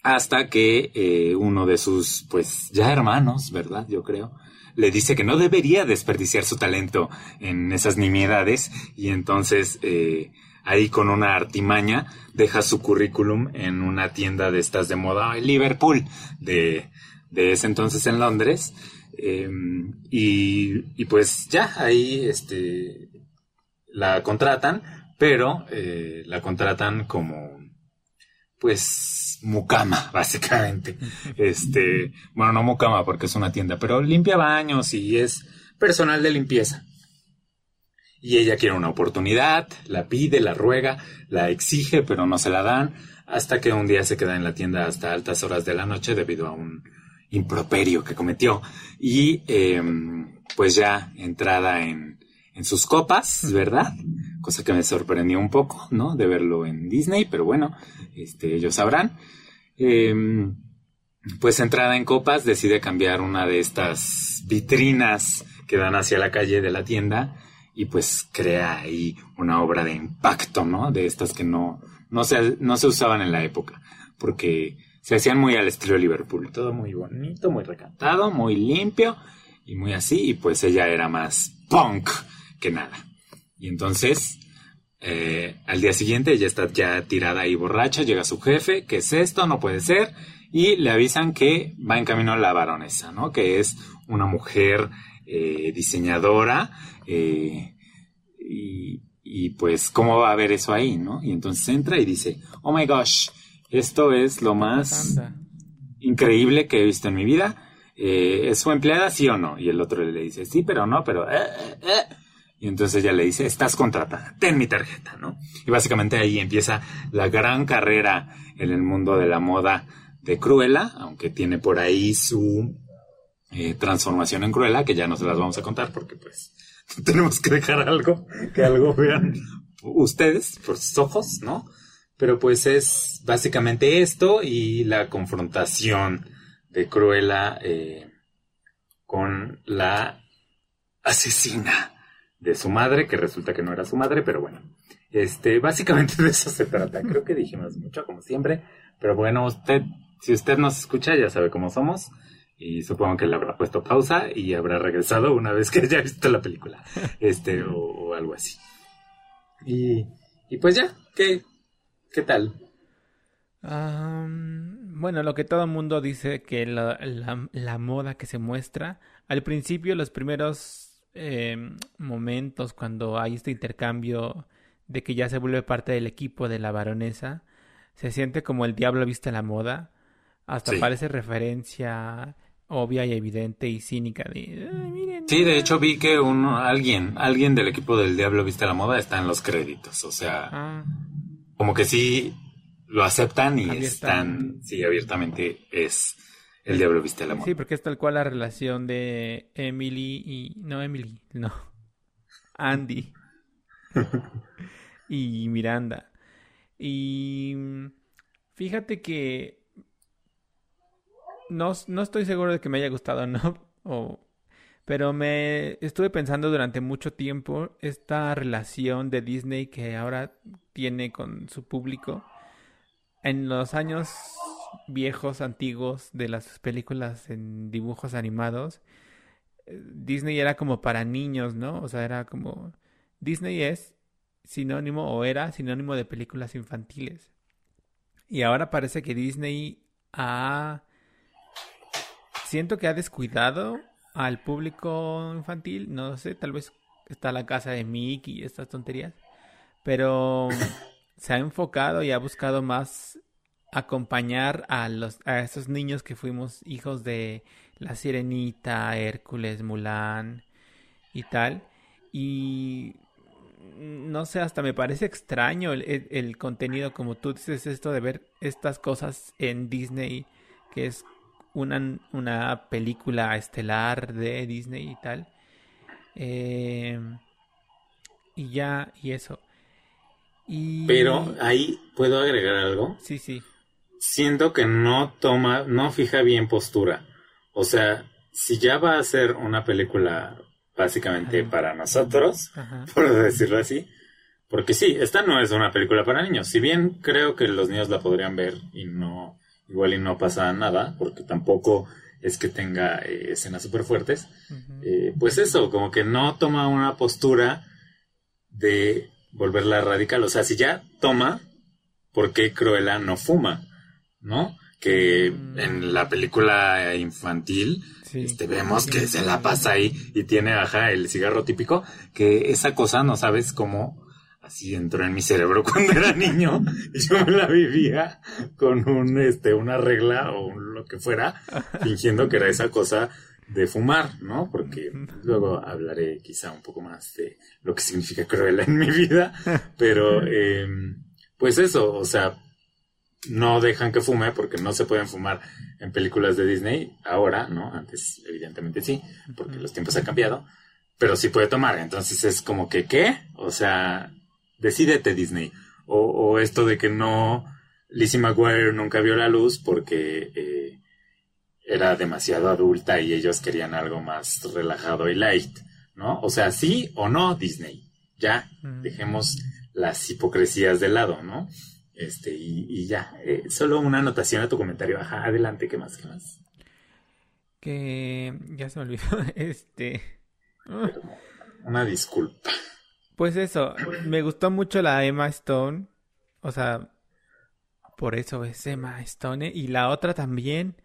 hasta que eh, uno de sus, pues ya hermanos, ¿verdad? Yo creo, le dice que no debería desperdiciar su talento en esas nimiedades y entonces eh, ahí con una artimaña deja su currículum en una tienda de estas de moda en Liverpool de, de ese entonces en Londres em, y, pues ya ahí este la contratan pero eh, la contratan como pues mucama básicamente este bueno no mucama porque es una tienda pero limpia baños y es personal de limpieza y ella quiere una oportunidad, la pide, la ruega, la exige, pero no se la dan, hasta que un día se queda en la tienda hasta altas horas de la noche debido a un improperio que cometió. Y em, pues ya entrada en, en sus copas, ¿verdad? Cosa que me sorprendió un poco, ¿no? De verlo en Disney, pero bueno, este, ellos sabrán. Em, pues entrada en copas decide cambiar una de estas vitrinas que dan hacia la calle de la tienda y pues crea ahí una obra de impacto, ¿no? De estas que no, no, se, no se usaban en la época, porque se hacían muy al estilo Liverpool, todo muy bonito, muy recantado, muy limpio y muy así, y pues ella era más punk que nada. Y entonces, eh, al día siguiente ella está ya tirada y borracha, llega su jefe, ¿qué es esto? No puede ser, y le avisan que va en camino la baronesa, ¿no? Que es una mujer eh, diseñadora, eh, y, pues, ¿cómo va a haber eso ahí, no? Y entonces entra y dice, oh my gosh, esto es lo más increíble que he visto en mi vida. Eh, ¿Es su empleada, sí o no? Y el otro le dice, sí, pero no, pero... Y entonces ella le dice, estás contratada, ten mi tarjeta, ¿no? Y básicamente ahí empieza la gran carrera en el mundo de la moda de Cruella, aunque tiene por ahí su eh, transformación en Cruella, que ya no se las vamos a contar porque pues tenemos que dejar algo, que algo vean ustedes por sus ojos, ¿no? Pero pues es básicamente esto y la confrontación de Cruella eh, con la asesina de su madre, que resulta que no era su madre, pero bueno. Este, básicamente de eso se trata. Creo que dijimos mucho, como siempre. Pero bueno, usted, si usted nos escucha, ya sabe cómo somos. Y supongo que le habrá puesto pausa y habrá regresado una vez que haya visto la película. Este, o, algo así. Y, y pues ya, ¿qué, qué tal? bueno, lo que todo el mundo dice que la, la, moda que se muestra, al principio los primeros em, momentos cuando hay este intercambio de que ya se vuelve parte del equipo de la baronesa, se siente como el diablo viste la moda, hasta parece referencia obvia y evidente y cínica de miren, sí de hecho vi que uno alguien alguien del equipo del diablo viste la moda está en los créditos o sea ah. como que sí lo aceptan y están, sí, abiertamente es el diablo viste la moda. Sí, porque es tal cual la relación de Emily y, no Emily, no, Andy y Miranda. Y fíjate que no, no estoy seguro de que me haya gustado, ¿no? O, pero me estuve pensando durante mucho tiempo esta relación de Disney que ahora tiene con su público en los años viejos, antiguos de las películas en dibujos animados, eh, Disney era como para niños, ¿no? O sea, era como... Disney es sinónimo o era sinónimo de películas infantiles. Y ahora parece que Disney ha... Siento que ha descuidado al público infantil. No sé, tal vez está la casa de Mickey y estas tonterías. Pero se ha enfocado y ha buscado más acompañar a los a esos niños que fuimos hijos de la Sirenita, Hércules, Mulan y tal. Y no sé, hasta me parece extraño el, contenido, como tú dices, esto de ver estas cosas en Disney, que es una, una película estelar de Disney y tal. Eh, y ya, y eso. Pero ahí puedo agregar algo. Sí, sí. Siento que no toma, no fija bien postura. O sea, si ya va a ser una película básicamente para nosotros, por decirlo así, porque sí, esta no es una película para niños. Si bien creo que los niños la podrían ver y no, igual y no pasa nada, porque tampoco es que tenga eh, escenas súper fuertes, eh, pues eso, como que no toma una postura de volverla radical. O sea, si ya toma, ¿por qué Cruella no fuma? ¿No? Que mm. en la película infantil este, vemos que se la pasa ahí y tiene, ajá, el cigarro típico, que esa cosa no sabes cómo así entró en mi cerebro cuando era niño y yo me la vivía con un, este, una regla o lo que fuera, fingiendo que era esa cosa de fumar, ¿no? Porque luego hablaré quizá un poco más de lo que significa Cruella en mi vida, pero em, pues eso, o sea, no dejan que fume porque no se pueden fumar en películas de Disney ahora, ¿no? Antes evidentemente sí, porque los tiempos han cambiado, pero sí puede tomar, entonces es como que, ¿qué? O sea, decídete Disney, o, o esto de que no, Lizzie McGuire nunca vio la luz porque... Eh, era demasiado adulta y ellos querían algo más relajado y light, ¿no? O sea, sí o no Disney. Ya, dejemos las hipocresías de lado, ¿no? Este, y, ya. Eh, solo una anotación a tu comentario. Ajá, adelante, ¿qué más? ¿Qué más? Que ya se me olvidó. Este. una disculpa. Pues eso, me gustó mucho la Emma Stone. O sea, por eso es Emma Stone. Y la otra también.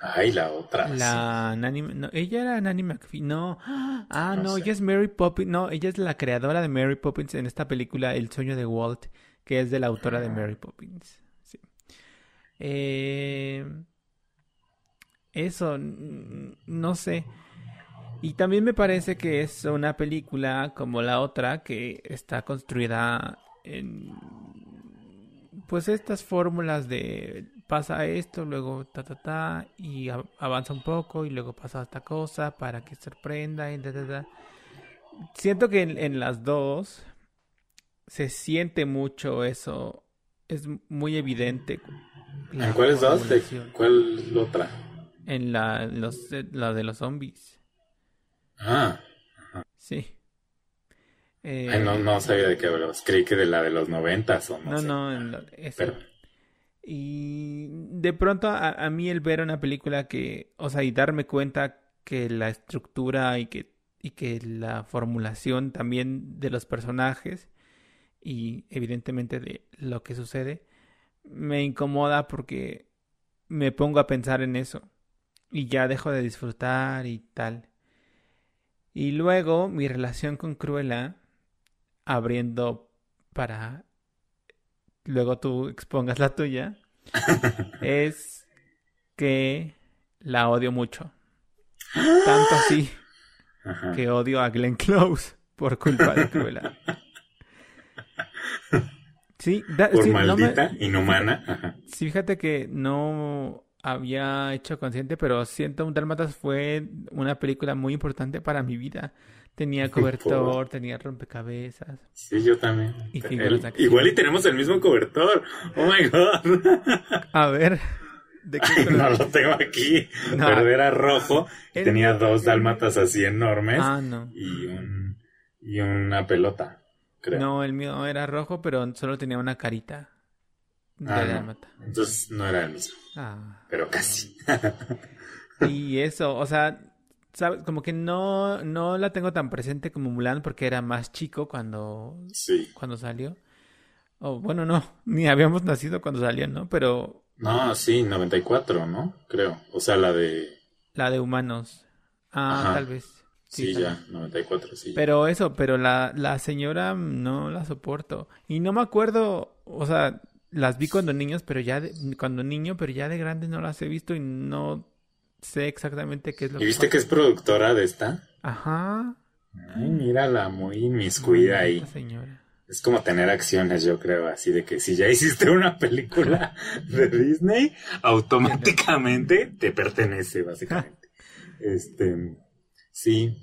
Ay, la otra. La no, ella era Nanny McPhee. No. Ah, no, ella es Mary Poppins. No, ella es la creadora de Mary Poppins en esta película El sueño de Walt, que es de la autora de Mary Poppins. Sí. Eh, eso, no sé. Y también me parece que es una película como la otra que está construida en pues estas fórmulas de pasa esto, luego ta ta ta y avanza un poco y luego pasa esta cosa para que sorprenda y ta ta ta. Siento que en, las dos se siente mucho eso, es muy evidente. ¿En cuáles dos? ¿Cuál otra? En la, los, la de los zombies. Ah. Sí. Eh, no, no sabía de qué hablabas. Creí que de la de los noventas o no. No, no, Y de pronto a, mí el ver una película que, o sea, y darme cuenta que la estructura y que, y que la formulación también de los personajes y evidentemente de lo que sucede, me incomoda porque me pongo a pensar en eso y ya dejo de disfrutar y tal. Y luego mi relación con Cruella abriendo para luego tú expongas la tuya, es que la odio mucho. Tanto así que odio a Glenn Close por culpa de Cruella. Sí, por maldita, inhumana. Sí, fíjate que no había hecho consciente, pero siento un Dálmatas fue una película muy importante para mi vida. Tenía cobertor, tenía rompecabezas. Sí, yo también. igual y tenemos el mismo cobertor. Oh my god. A ver. ¿de qué no lo tengo aquí. Pero era rojo. Tenía dos dálmatas así enormes. Ah, no. Y, un, y una pelota, creo. No, el mío era rojo, pero solo tenía una carita. De ah. Entonces no era el mismo. Ah. Pero casi. y eso, o sea, ¿sabes? Como que no, no la tengo tan presente como Mulan porque era más chico cuando, cuando salió. O bueno, no, ni habíamos nacido cuando salió, ¿no? Pero... No, sí, 94, ¿no? Creo. O sea, la de... La de humanos. Ah, tal vez. Sí, ya, 94, sí. Pero eso, pero la, la señora no la soporto. Y no me acuerdo, o sea, las vi cuando niños, pero ya cuando niño, pero ya de grande no las he visto y no sé exactamente qué es lo ¿Y viste que es productora de esta? Ajá. Ay, mírala, muy inmiscuida ahí. Señora. Es como tener acciones, yo creo, así de que si ya hiciste una película de Disney, automáticamente te pertenece, básicamente. este, sí.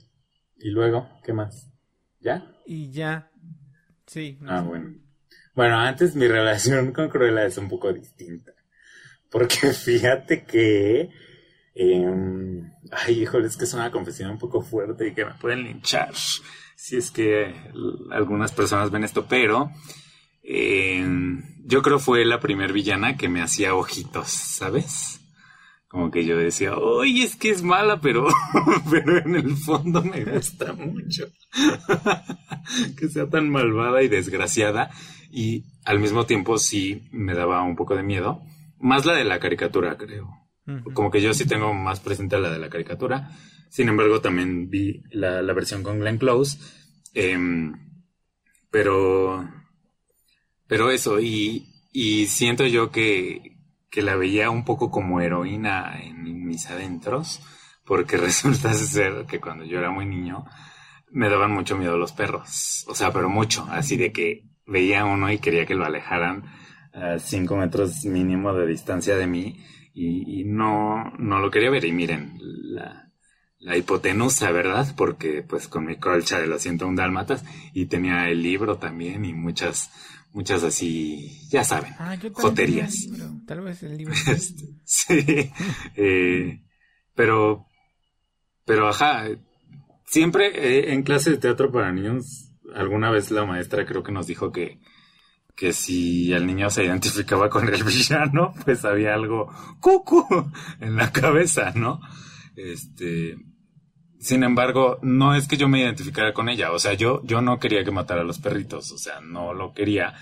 Y luego, ¿qué más? ¿Ya? Y ya. Sí. ah, bueno. Bueno, antes mi relación con Cruella es un poco distinta. Porque fíjate que eh, ay, híjole, es que es una confesión un poco fuerte y que me pueden linchar si es que algunas personas ven esto, pero eh, yo creo fue la primer villana que me hacía ojitos, ¿sabes? Como que yo decía, oye, es que es mala, pero, pero en el fondo me gusta mucho que sea tan malvada y desgraciada. Y al mismo tiempo sí me daba un poco de miedo. Más la de la caricatura, creo. Como que yo sí tengo más presente la de la caricatura. Sin embargo, también vi la, versión con Glenn Close. Em, pero. Pero eso, y, y siento yo que, que la veía un poco como heroína en mis adentros. Porque resulta ser que cuando yo era muy niño me daban mucho miedo los perros. O sea, pero mucho. Así de que veía uno y quería que lo alejaran a cinco metros mínimo de distancia de mí y, no, no lo quería ver. Y miren, la, la hipotenusa, ¿verdad? Porque pues con mi colcha de los un dálmatas y tenía el libro también y muchas, muchas así, ya saben, ah, joterías. Tal vez el libro. sí, eh, pero, pero ajá, siempre eh, en clase de teatro para niños, alguna vez la maestra creo que nos dijo que que si el niño se identificaba con el villano, pues había algo cucu en la cabeza, ¿no? Este, sin embargo, no es que yo me identificara con ella, o sea, yo, yo no quería que matara a los perritos, o sea, no lo quería,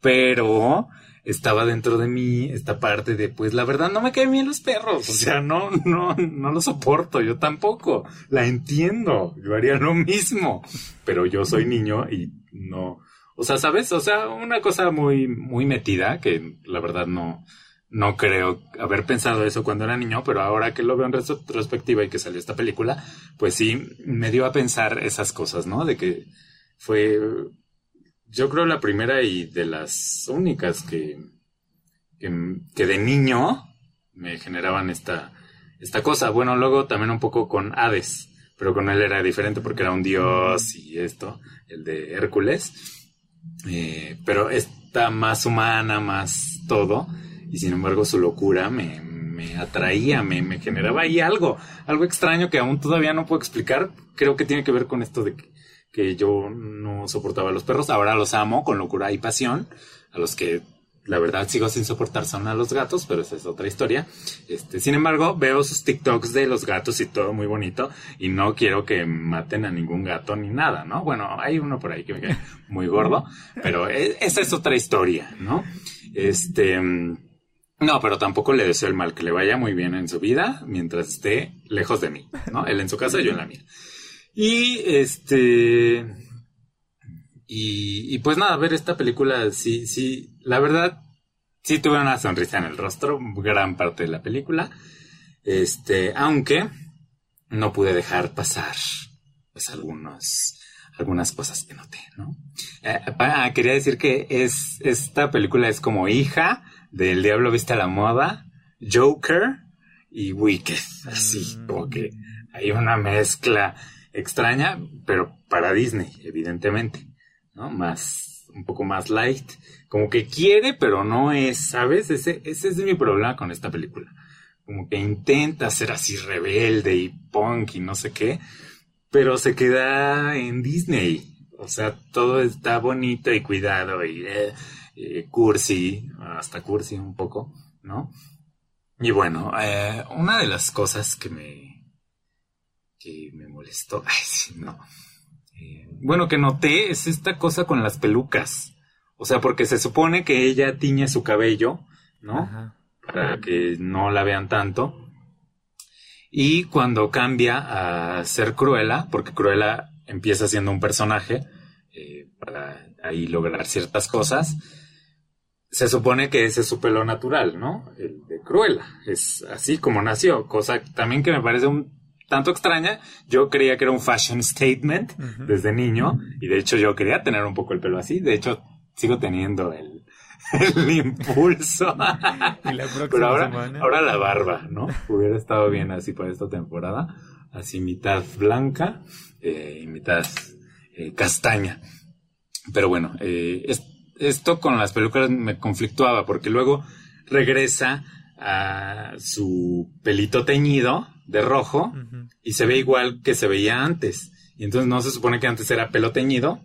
pero estaba dentro de mí esta parte de, pues la verdad no me caen bien los perros, o sea, no, no, no lo soporto, yo tampoco, la entiendo, yo haría lo mismo, pero yo soy niño y no, o sea, ¿sabes? O sea, una cosa muy, muy metida que la verdad no, no creo haber pensado eso cuando era niño, pero ahora que lo veo en retrospectiva y que salió esta película, pues sí me dio a pensar esas cosas, ¿no? De que fue, yo creo, la primera y de las únicas que, que, de niño me generaban esta, esta cosa. Bueno, luego también un poco con Hades, pero con él era diferente porque era un dios y esto, el de Hércules. Eh, pero está más humana, más todo y sin embargo su locura me, me atraía, me, me, generaba ahí algo, algo extraño que aún todavía no puedo explicar. Creo que tiene que ver con esto de que, yo no soportaba a los perros, ahora los amo con locura y pasión, a los que la verdad sigo sin soportar son a los gatos, pero esa es otra historia. Este, sin embargo, veo sus TikToks de los gatos y todo muy bonito y no quiero que maten a ningún gato ni nada, ¿no? Bueno, hay uno por ahí que me cae muy gordo, pero e, esa es otra historia, ¿no? Este, no, pero tampoco le deseo el mal, que le vaya muy bien en su vida mientras esté lejos de mí, ¿no? Él en su casa, yo en la mía. Y este. Y, pues nada, ver esta película, sí, sí, la verdad, sí tuve una sonrisa en el rostro, gran parte de la película. Este, aunque no pude dejar pasar, pues algunos, algunas cosas que noté, ¿no? Eh, quería decir que es, esta película es como hija del Diablo Viste a la Moda, Joker y Wicked. Así, mm. como que hay una mezcla extraña, pero para Disney, evidentemente, ¿no? Más, un poco más light. Como que quiere, pero no es, ¿sabes? Ese, ese es mi problema con esta película. Como que intenta ser así rebelde y punk y no sé qué, pero se queda en Disney. O sea, todo está bonito y cuidado y... Eh, eh, cursi, hasta cursi un poco, ¿no? Y bueno, eh, una de las cosas que me, que me molestó, ay, sí, no. Eh, bueno, que noté es esta cosa con las pelucas. O sea, porque se supone que ella tiñe su cabello, ¿no? Para que no la vean tanto. Y cuando cambia a ser Cruella, porque Cruella empieza siendo un personaje para ahí lograr ciertas cosas, se supone que ese es su pelo natural, ¿no? El de Cruella. Es así como nació, cosa también que me parece un tanto extraña. Yo creía que era un fashion statement desde niño y de hecho yo quería tener un poco el pelo así. De hecho, sigo teniendo el, el impulso. Pero ahora, ahora la barba, ¿no? Hubiera estado bien así para esta temporada. Así mitad blanca eh, y mitad eh, castaña. Pero bueno, eh, esto con las películas me conflictuaba porque luego regresa a su pelito teñido de rojo y se ve igual que se veía antes. Y entonces no se supone que antes era pelo teñido.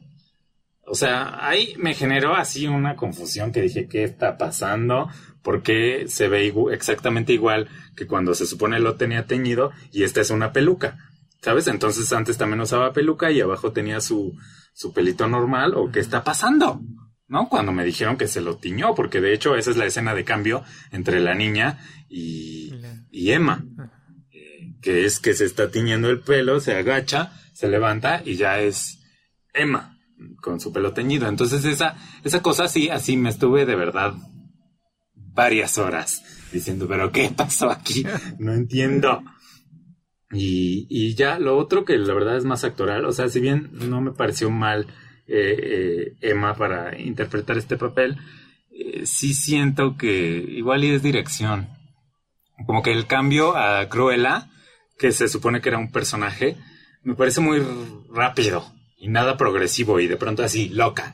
O sea, ahí me generó así una confusión que dije, ¿qué está pasando? ¿Por qué se ve exactamente igual que cuando se supone lo tenía teñido y esta es una peluca? ¿Sabes? Entonces antes también usaba peluca y abajo tenía su, su pelito normal. ¿O qué está pasando? ¿No? Cuando me dijeron que se lo tiñó, porque de hecho esa es la escena de cambio entre la niña y, y Emma, eh, que es que se está tiñendo el pelo, se agacha, se levanta y ya es Emma con su pelo teñido. Entonces esa, esa cosa así, así me estuve de verdad varias horas diciendo, pero ¿qué pasó aquí? No entiendo. Y, y ya lo otro que la verdad es más actoral, o sea, si bien no me pareció mal eh, eh, Emma para interpretar este papel, eh, sí siento que igual y es dirección. Como que el cambio a Cruella, que se supone que era un personaje, me parece muy rápido y nada progresivo y de pronto así, loca,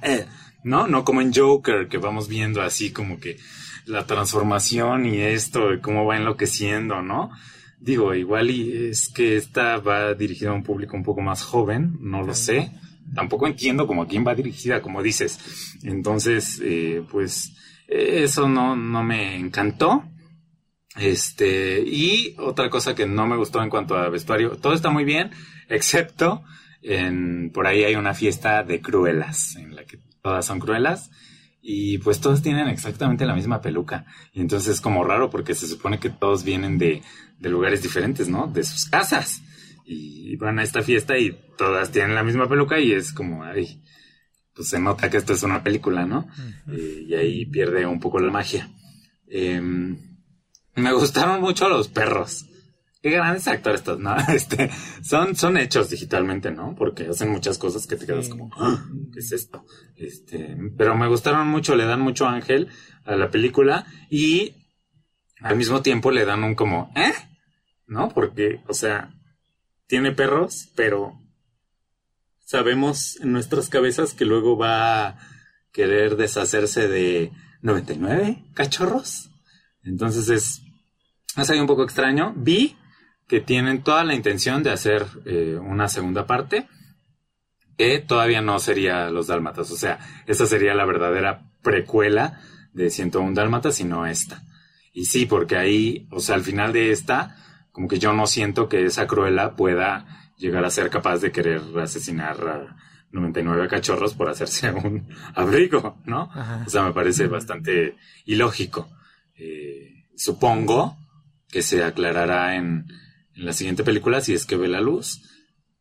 ¿no? No como en Joker, que vamos viendo así como que la transformación y esto, y cómo va enloqueciendo, ¿no? Digo, igual y es que esta va dirigida a un público un poco más joven, no lo sé tampoco entiendo como a quién va dirigida, como dices. Entonces, eh, pues eso no, no me encantó. Este, y otra cosa que no me gustó en cuanto a vestuario, todo está muy bien, excepto en, por ahí hay una fiesta de cruelas, en la que todas son cruelas, y pues todos tienen exactamente la misma peluca. Y entonces es como raro porque se supone que todos vienen de, de lugares diferentes, ¿no? De sus casas y van a esta fiesta y todas tienen la misma peluca y es como, ay, pues se nota que esto es una película, ¿no? Eh, y ahí pierde un poco la magia. Em, me gustaron mucho los perros. Qué grandes actores estos, ¿no? Este, son, son hechos digitalmente, ¿no? Porque hacen muchas cosas que te quedas como, "Ah, ¿qué es esto? Este, pero me gustaron mucho, le dan mucho ángel a la película y al mismo tiempo le dan un como, ¿eh? ¿No? Porque, o sea, tiene perros, pero sabemos en nuestras cabezas que luego va a querer deshacerse de 99 cachorros. Entonces es, es ahí un poco extraño. Vi que tienen toda la intención de hacer eh, una segunda parte que todavía no sería Los Dálmatas. O sea, esta sería la verdadera precuela de 101 Dálmatas y no esta. Y sí, porque ahí, o sea, al final de esta, como que yo no siento que esa Cruella pueda llegar a ser capaz de querer asesinar a 99 cachorros por hacerse un abrigo, ¿no? Ajá. O sea, me parece bastante ilógico. Eh, supongo que se aclarará en, en la siguiente película si es que ve la luz,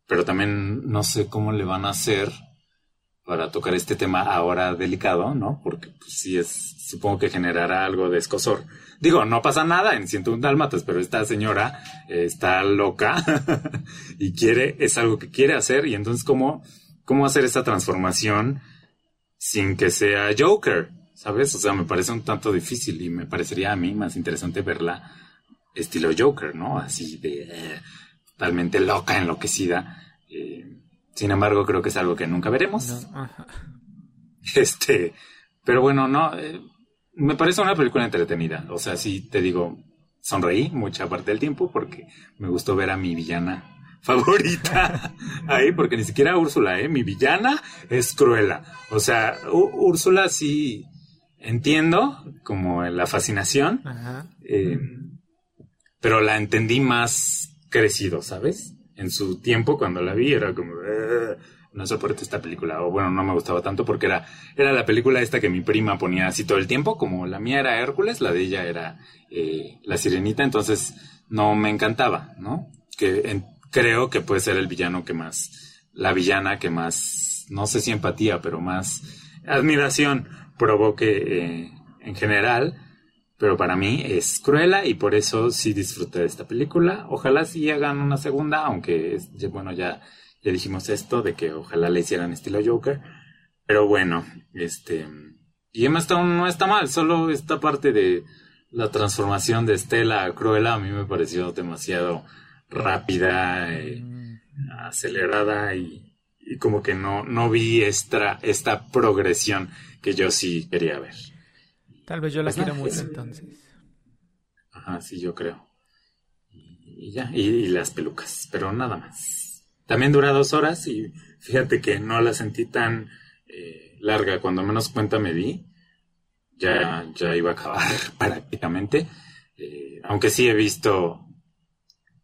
pero también no sé cómo le van a hacer para tocar este tema ahora delicado, ¿no? Porque pues, sí es, supongo que generará algo de escosor. Digo, no pasa nada en 101 Dálmatas, pero esta señora eh, está loca y quiere, es algo que quiere hacer y entonces cómo, cómo hacer esa transformación sin que sea Joker, ¿sabes? O sea, me parece un tanto difícil y me parecería a mí más interesante verla estilo Joker, ¿no? Así de eh, totalmente loca, enloquecida. Eh, sin embargo, creo que es algo que nunca veremos. No. Este, pero bueno, no, eh, me parece una película entretenida. O sea, sí te digo, sonreí mucha parte del tiempo porque me gustó ver a mi villana favorita ahí, porque ni siquiera Úrsula, ¿eh? Mi villana es Cruella. O sea, U- Úrsula sí entiendo como la fascinación, Ajá. eh, pero la entendí más crecido, ¿sabes? En su tiempo cuando la vi era como, "Eh, no soporto esta película, o bueno, no me gustaba tanto porque era, era la película esta que mi prima ponía así todo el tiempo, como la mía era Hércules, la de ella era eh, La Sirenita, entonces no me encantaba, ¿no? Que creo que puede ser el villano que más, la villana que más, no sé si empatía, pero más admiración provoque eh, en general. Pero para mí es cruela y por eso sí disfruté de esta película. Ojalá sí hagan una segunda, aunque bueno, ya, ya dijimos esto de que ojalá le hicieran estilo Joker. Pero bueno, este. Y Emma Stone no está mal, solo esta parte de la transformación de Estela a Cruella a mí me pareció demasiado rápida, eh, acelerada y, y como que no, no vi esta, esta progresión que yo sí quería ver. Tal vez yo la Pues quiero nada, mucho es- entonces. Ajá, sí, yo creo. Y, y ya, y, y las pelucas, pero nada más. También dura dos horas y fíjate que no la sentí tan eh, larga. Cuando menos cuenta me di, ya, ya iba a acabar prácticamente. Eh, aunque sí he visto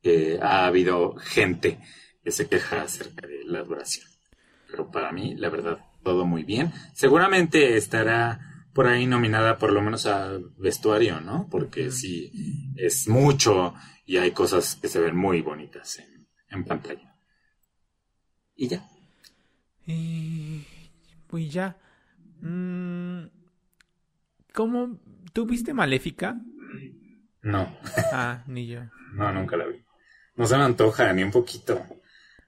que ha habido gente que se queja acerca de la duración. Pero para mí, la verdad, todo muy bien. Seguramente estará por ahí nominada por lo menos a vestuario, ¿no? Porque sí, es mucho y hay cosas que se ven muy bonitas en, en pantalla. Y ya. Y pues ya. Mm, ¿Cómo? ¿Tú viste Maléfica? No, Ah, ni yo. no, nunca la vi. No se me antoja ni un poquito.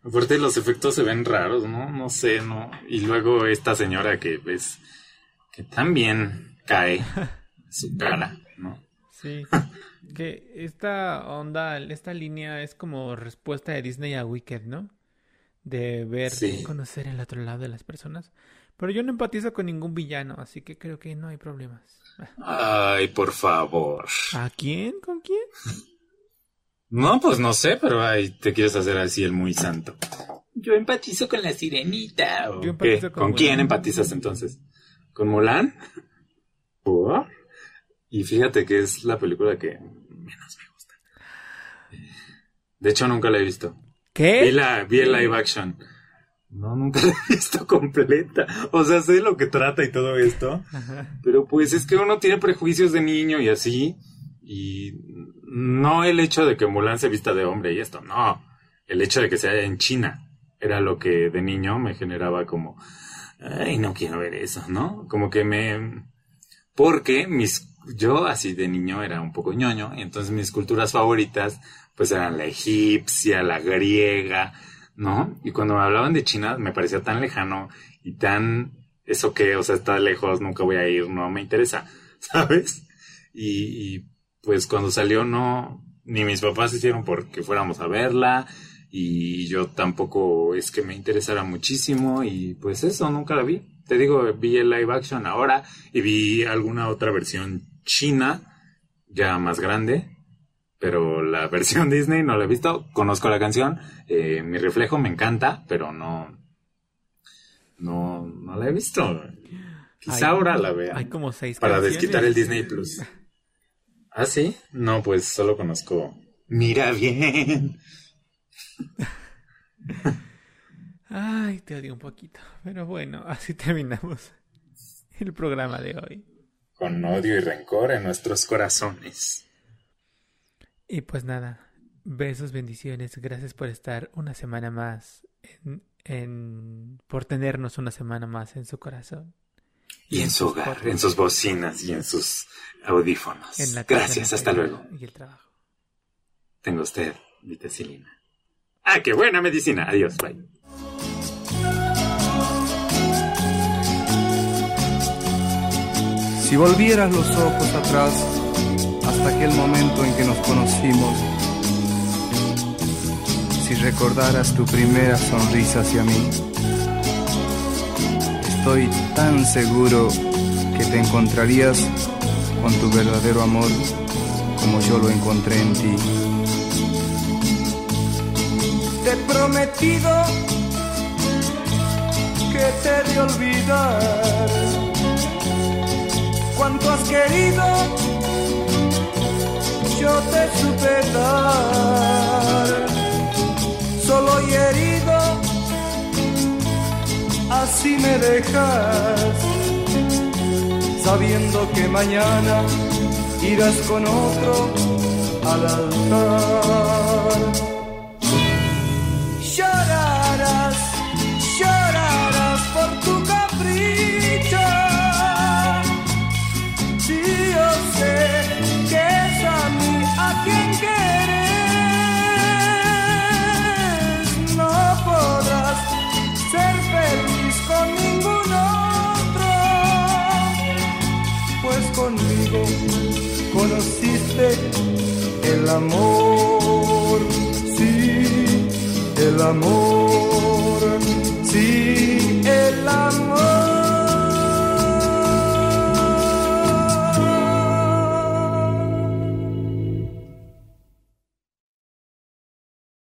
Aparte los efectos se ven raros, ¿no? No sé, ¿no? Y luego esta señora que ves que también cae su cara, ¿no? Sí. Que esta onda, esta línea es como respuesta de Disney a Wicked, ¿no? De ver, Sí. conocer el otro lado de las personas. Pero yo no empatizo con ningún villano, así que creo que no hay problemas. Ay, por favor. ¿A quién? ¿Con quién? No, pues no sé, pero ay, te quieres hacer así el muy santo. Yo empatizo con la sirenita. ¿o Yo empatizo qué? con ¿Con quién empatizas entonces? ¿Con Mulan? ¿Por? Y fíjate que es la película que menos me gusta. De hecho, nunca la he visto. Vi, ¿Qué? la, vi el live action. No, nunca la he visto completa. O sea, sé lo que trata y todo esto. Ajá. Pero pues es que uno tiene prejuicios de niño y así. Y no el hecho de que Mulan se vista de hombre y esto, no. El hecho de que sea en China era lo que de niño me generaba como, ay, no quiero ver eso, ¿no? Como que me, Porque mis, yo así de niño era un poco ñoño, entonces mis culturas favoritas pues eran la egipcia, la griega, ¿no? Y cuando me hablaban de China me parecía tan lejano y tan, eso que, o sea, está lejos, nunca voy a ir, no me interesa, ¿sabes? Y, y pues cuando salió no, ni mis papás hicieron porque fuéramos a verla y yo tampoco es que me interesara muchísimo y pues eso, nunca la vi. Te digo, vi el live action ahora y vi alguna otra versión china, ya más grande, pero la versión Disney no la he visto. Conozco la canción, eh, mi reflejo me encanta, pero no, no, no la he visto. Quizá ahora la vea. Hay como seis Para canciones. desquitar el Disney Plus. ¿Ah, sí? No, pues solo conozco. Mira bien. Ay, te odio un poquito. Pero bueno, así terminamos el programa de hoy. Con odio y rencor en nuestros corazones. Y pues nada, besos, bendiciones. Gracias por estar una semana más en, en por tenernos una semana más en su corazón. Y en su hogar, podcasts, en sus bocinas y en sus audífonos. en la Gracias, hasta luego. Y el trabajo. Tengo usted vitacilina. ¡Ah, qué buena medicina! Adiós, bye. Si volvieras los ojos atrás hasta aquel momento en que nos conocimos, si recordaras tu primera sonrisa hacia mí, estoy tan seguro que te encontrarías con tu verdadero amor como yo lo encontré en ti. Te he prometido que te he de olvidar cuánto has querido, yo te supe dar. Solo y herido, así me dejas, sabiendo que mañana irás con otro al altar. el amor, sí, el amor, sí, el amor.